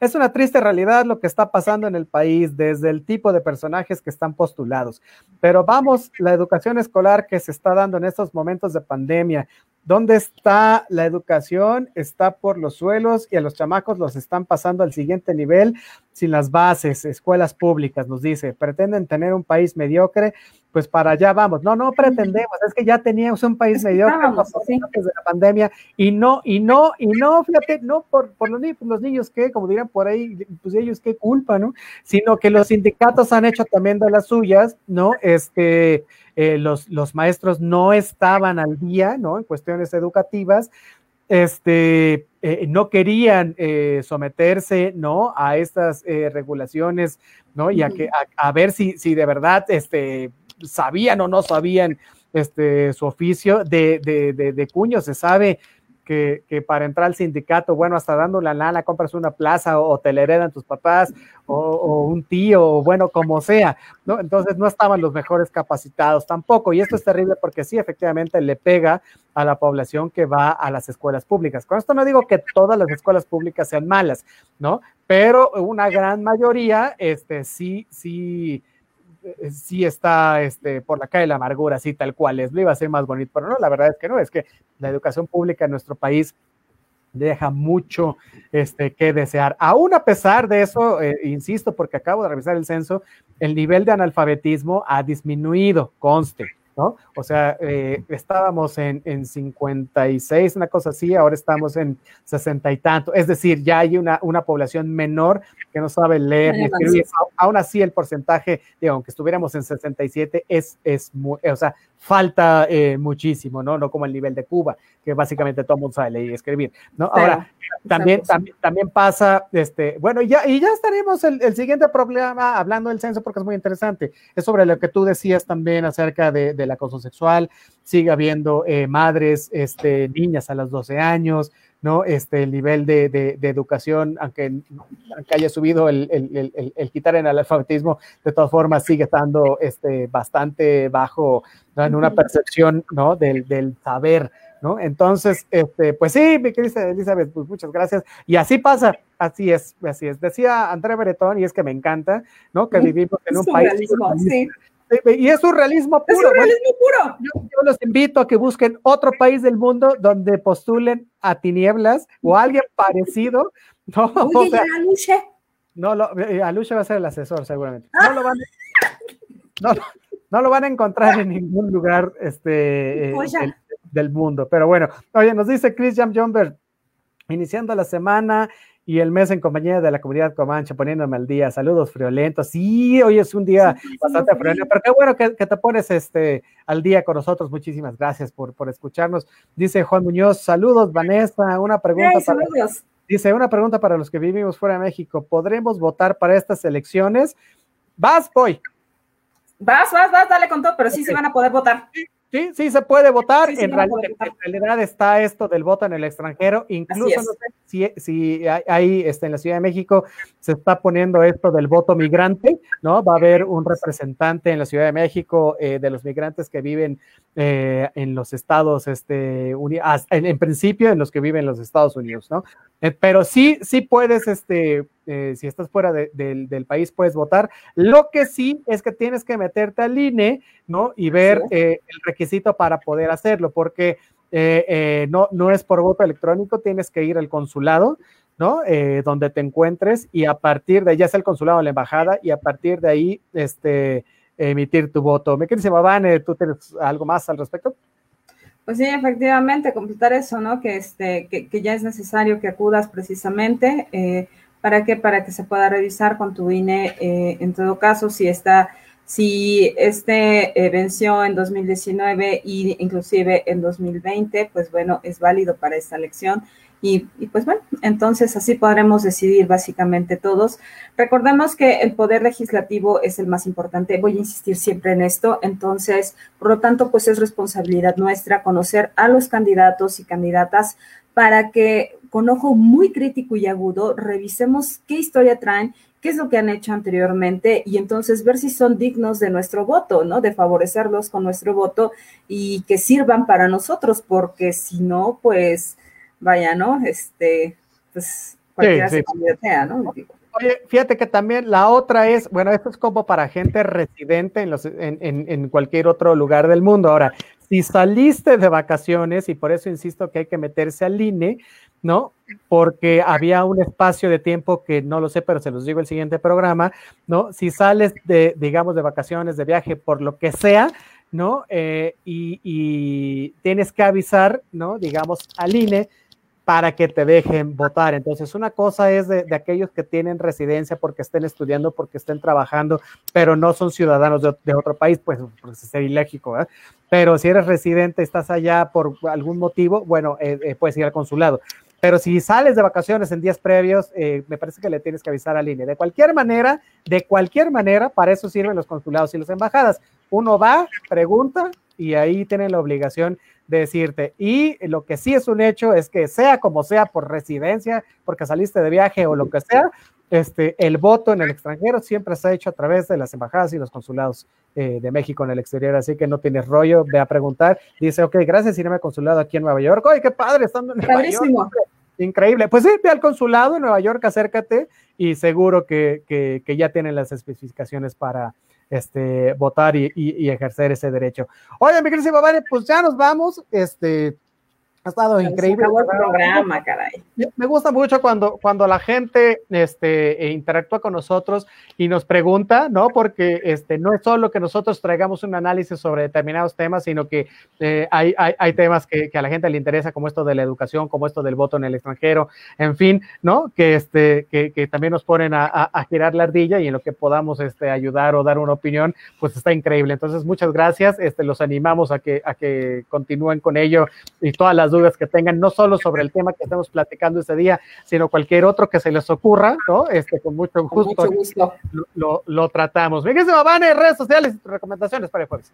es una triste realidad lo que está pasando en el país desde el tipo de personajes que están postulados. Pero vamos, la educación escolar que se está dando en estos momentos de pandemia, ¿dónde está la educación? Está por los suelos y a los chamacos los están pasando al siguiente nivel sin las bases, escuelas públicas, nos dice. Pretenden tener un país mediocre pues para allá vamos. No, no pretendemos, es que ya teníamos un país mediocre desde la pandemia y no, y no, y no, fíjate, no por, por los, niños, los niños que, como dirían por ahí, pues ellos qué culpa, ¿no? Sino que los sindicatos han hecho también de las suyas, ¿no? Este, eh, los, los maestros no estaban al día, ¿no? En cuestiones educativas, este, eh, no querían eh, someterse, ¿no? A estas regulaciones, ¿no? Y a, que, a, a ver si, si de verdad, este, sabían o no sabían este, su oficio de, de, de, de cuño, se sabe que, que, para entrar al sindicato, bueno, hasta dando la lana, compras una plaza o, te la heredan tus papás o, un tío, o bueno, como sea, ¿no? Entonces no estaban los mejores capacitados tampoco. Y esto es terrible porque sí, efectivamente, le pega a la población que va a las escuelas públicas. Con esto no digo que todas las escuelas públicas sean malas, ¿no? Pero una gran mayoría, este, sí, sí sí está este, por la calle de la amargura, así tal cual es, le iba a ser más bonito, pero no, la verdad es que no, es que la educación pública en nuestro país deja mucho este, que desear. Aún a pesar de eso, eh, insisto, porque acabo de revisar el censo, el nivel de analfabetismo ha disminuido, conste. ¿No? O sea, eh, estábamos en, en 56, una cosa así, ahora estamos en 60 y tanto. Es decir, ya hay una, una población menor que no sabe leer ni escribir. Aún así, el porcentaje, digo, aunque estuviéramos en 67, es, es muy, o sea, falta eh, muchísimo, ¿no? No como el nivel de Cuba, que básicamente todo el mundo sabe leer y escribir, ¿no? Ahora, también, también, también, pasa, este, bueno, y ya, y ya estaremos el, el, siguiente problema hablando del censo porque es muy interesante, es sobre lo que tú decías también acerca de, del acoso sexual, sigue habiendo eh, madres, este, niñas a los 12 años, ¿no? Este, el nivel de, de, de educación, aunque, aunque, haya subido el, el, el, quitar en el alfabetismo, de todas formas sigue estando este, bastante bajo ¿no? en una percepción, ¿no? Del, del saber, ¿no? Entonces, este, pues sí, mi querida Elizabeth, pues muchas gracias. Y así pasa, así es, así es. Decía André Beretón, y es que me encanta, ¿no? Que vivimos en un país. Sí. Y es un realismo puro. Es un realismo puro. Yo, yo, los invito a que busquen otro país del mundo donde postulen a tinieblas o a alguien parecido. No, Oye, o sea, a Luche. No, lo, a Luche va a ser el asesor, seguramente. No lo van a, no, no lo van a encontrar en ningún lugar este, eh, del, del, mundo. Pero bueno, oye, nos dice Chris Jam Jumber, iniciando la semana y el mes en compañía de la comunidad Comanche, poniéndome al día. Saludos friolentos. Sí, hoy es un día sí, sí, bastante sí, friolento, pero qué bueno que, que, te pones este, al día con nosotros. Muchísimas gracias por, por escucharnos. Dice Juan Muñoz, saludos, Vanessa. Una pregunta para. Saludos. Dice, una pregunta para los que vivimos fuera de México. ¿Podremos votar para estas elecciones? Vas, voy. Vas, vas, vas, dale con todo, pero sí okay. se van a poder votar. Sí, sí se puede votar. Sí, en, realidad, votar. en, realidad, está esto del voto en el extranjero. Incluso no sé si, si hay, este, en la Ciudad de México se está poniendo esto del voto migrante, ¿no? Va a haber un representante en la Ciudad de México eh, de los migrantes que viven eh, en los Estados, este, en, en, principio en los que viven en los Estados Unidos, ¿no? Eh, pero sí, sí puedes, este, eh, si estás fuera de, de, del país, puedes votar. Lo que sí es que tienes que meterte al INE, ¿no? Y ver sí. eh, el requisito para poder hacerlo, porque eh, no, no es por voto electrónico, tienes que ir al consulado, ¿no? Eh, donde te encuentres y a partir de ahí, ya sea el consulado o la embajada, y a partir de ahí, este, emitir tu voto. Me quieres, Babane, ¿tú tienes algo más al respecto? Pues sí, efectivamente, completar eso, ¿no? Que, este, que, que ya es necesario que acudas precisamente. Eh, ¿Para qué? Para que se pueda revisar con tu INE, eh, en todo caso, si está, si este eh, venció en 2019 y inclusive en 2020, pues bueno, es válido para esta elección. Y, y, pues bueno, entonces así podremos decidir básicamente todos. Recordemos que el poder legislativo es el más importante, voy a insistir siempre en esto, entonces, por lo tanto, pues es responsabilidad nuestra conocer a los candidatos y candidatas para que con ojo muy crítico y agudo revisemos qué historia traen, qué es lo que han hecho anteriormente y entonces ver si son dignos de nuestro voto, ¿no? De favorecerlos con nuestro voto y que sirvan para nosotros, porque si no, pues vaya, ¿no? Este, pues cualquiera sí, sí. se ¿no? Oye, fíjate que también la otra es, bueno, esto es como para gente residente en, los, en, en, en, cualquier otro lugar del mundo. Ahora, si saliste de vacaciones, y por eso insisto que hay que meterse al INE, ¿no? Porque había un espacio de tiempo que no lo sé, pero se los digo el siguiente programa, ¿no? Si sales de, digamos, de vacaciones, de viaje, por lo que sea, ¿no? Eh, y, y tienes que avisar, ¿no? Digamos, al INE para que te dejen votar. Entonces, una cosa es de, aquellos que tienen residencia porque estén estudiando, porque estén trabajando, pero no son ciudadanos de, de otro país, pues, pues sería ilógico, ¿eh? Pero si eres residente, estás allá por algún motivo, bueno, eh, eh, puedes ir al consulado. Pero si sales de vacaciones en días previos, eh, me parece que le tienes que avisar al INE. De cualquier manera, de cualquier manera, para eso sirven los consulados y las embajadas. Uno va, pregunta y ahí tienen la obligación de decirte. Y lo que sí es un hecho es que sea como sea por residencia, porque saliste de viaje o lo que sea, este, el voto en el extranjero siempre se ha hecho a través de las embajadas y los consulados eh, de México en el exterior, así que no tienes rollo, ve a preguntar, dice, ok, gracias, irme consulado aquí en Nueva York, ¡ay, qué padre, estando York! Increíble, pues sí, ve al consulado en Nueva York, acércate y seguro que, que, ya tienen las especificaciones para, este, votar y, y, y, ejercer ese derecho. Oye, mi querido Babane, pues ya nos vamos. Este, ha estado Pero increíble. el programa, caray. Me gusta mucho cuando, cuando la gente este, interactúa con nosotros y nos pregunta, ¿no? Porque este, no es solo que nosotros traigamos un análisis sobre determinados temas, sino que eh, hay, hay, hay, temas que, que, a la gente le interesa, como esto de la educación, como esto del voto en el extranjero, en fin, ¿no? Que, este, que, que también nos ponen a, a, a, girar la ardilla y en lo que podamos este, ayudar o dar una opinión, pues está increíble. Entonces, muchas gracias. Este, los animamos a que, a que continúen con ello y todas las dudas que tengan, no solo sobre el tema que estamos platicando ese día, sino cualquier otro que se les ocurra, ¿no? Este, con mucho gusto, con mucho gusto. Lo, lo, tratamos. Fíjense, Babane, redes sociales y recomendaciones para el jueves.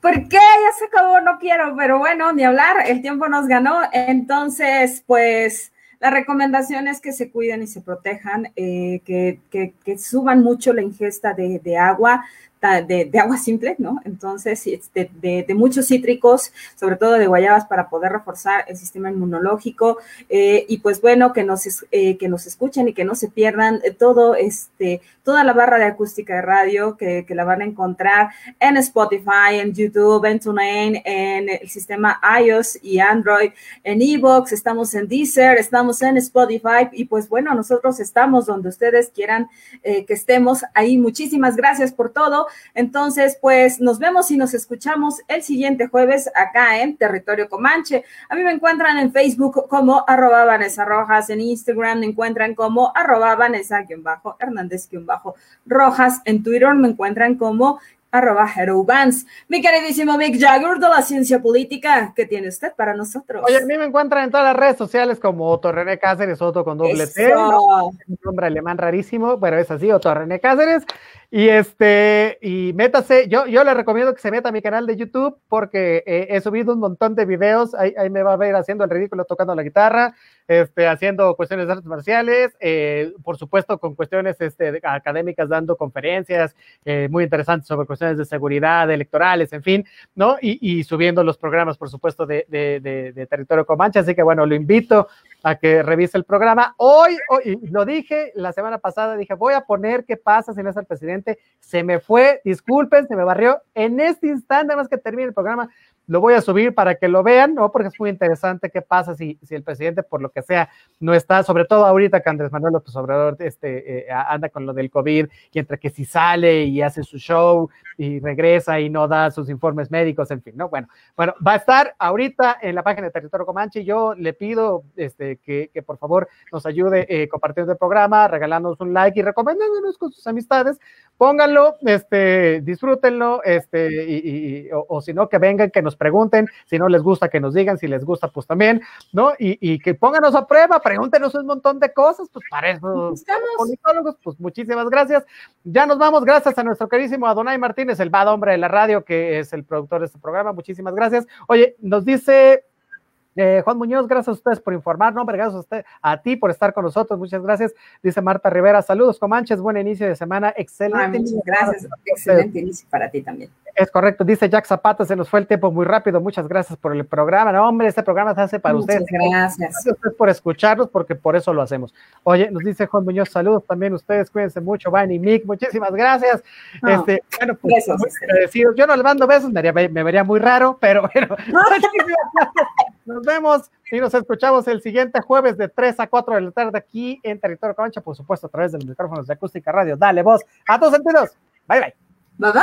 ¿Por qué? Ya se acabó, no quiero, pero bueno, ni hablar, el tiempo nos ganó, entonces, pues... La recomendación es que se cuiden y se protejan, eh, que, que, que, suban mucho la ingesta de, de agua, de, agua simple, ¿no? Entonces, de, de, de, muchos cítricos, sobre todo de guayabas, para poder reforzar el sistema inmunológico. Eh, y pues bueno, que nos, eh, que nos escuchen y que no se pierdan todo este, toda la barra de acústica de radio que, que la van a encontrar en Spotify, en YouTube, en TuneIn, en el sistema iOS y Android, en Evox, estamos en Deezer, estamos en Spotify y pues bueno, nosotros estamos donde ustedes quieran eh, que estemos ahí. Muchísimas gracias por todo. Entonces, pues nos vemos y nos escuchamos el siguiente jueves acá en Territorio Comanche. A mí me encuentran en Facebook como arroba Vanessa Rojas, en Instagram me encuentran como arroba Vanessa-Hernández-Rojas, en Twitter me encuentran como arroba Hero Vance. Mi queridísimo Mick Jagger de la ciencia política, ¿qué tiene usted para nosotros? Oye, a mí me encuentran en todas las redes sociales como Otto René Cáceres, Otto con doble T, ¿no? un nombre alemán rarísimo, pero es así, Otto René Cáceres. Y este, y métase, yo, yo le recomiendo que se meta a mi canal de YouTube porque eh, he subido un montón de videos, ahí, ahí, me va a ver haciendo el ridículo tocando la guitarra, este, haciendo cuestiones de artes marciales, eh, por supuesto con cuestiones este, académicas, dando conferencias eh, muy interesantes sobre cuestiones de seguridad, electorales, en fin, ¿no? Y, y subiendo los programas, por supuesto, de, de, de, de Territorio Comanche, así que bueno, lo invito a que revise el programa. Hoy, hoy, lo dije la semana pasada, dije, voy a poner qué pasa si no es el presidente. Se me fue, disculpen, se me barrió. En este instante, más que termine el programa, lo voy a subir para que lo vean, ¿no? Porque es muy interesante qué pasa si, si el presidente, por lo que sea, no está, sobre todo ahorita que Andrés Manuel López Obrador este, eh, anda con lo del COVID y entre que si sale y hace su show y regresa y no da sus informes médicos, en fin, ¿no? Bueno, bueno, va a estar ahorita en la página de Territorio Comanche. Yo le pido este, que, que por favor nos ayude eh, compartiendo el programa, regalándonos un like y recomendándonos con sus amistades. Pónganlo, este, disfrútenlo, este, y, o, o, si no, que vengan, que nos pregunten, si no les gusta, que nos digan, si les gusta, pues también, ¿no? Y, y que pónganos a prueba, pregúntenos un montón de cosas, pues para eso, politólogos, pues muchísimas gracias. Ya nos vamos, gracias a nuestro queridísimo Adonai Martínez, el bad hombre de la radio, que es el productor de este programa, muchísimas gracias. Oye, nos dice eh, Juan Muñoz, gracias a ustedes por informar, no, gracias a, usted, a ti por estar con nosotros, muchas gracias. Dice Marta Rivera, saludos Comanches, buen inicio de semana, excelente. Ay, muchas gracias, excelente inicio para ti también. Es correcto, dice Jack Zapata, se nos fue el tiempo muy rápido, muchas gracias por el programa. No, hombre, este programa se hace para muchas ustedes. Gracias. Gracias a ustedes por escucharnos, porque por eso lo hacemos. Oye, nos dice Juan Muñoz, saludos también ustedes, cuídense mucho, Van y Mick, muchísimas gracias. No, este, bueno, pues besos, muy agradecido. Yo no les mando besos, me, vería muy raro, pero bueno, nos vemos y nos escuchamos el siguiente jueves de 3 a 4 de la tarde aquí en Territorio Concha, por supuesto, a través de los micrófonos de Acústica Radio. Dale voz a tus sentidos. Bye, bye. Bye, bye.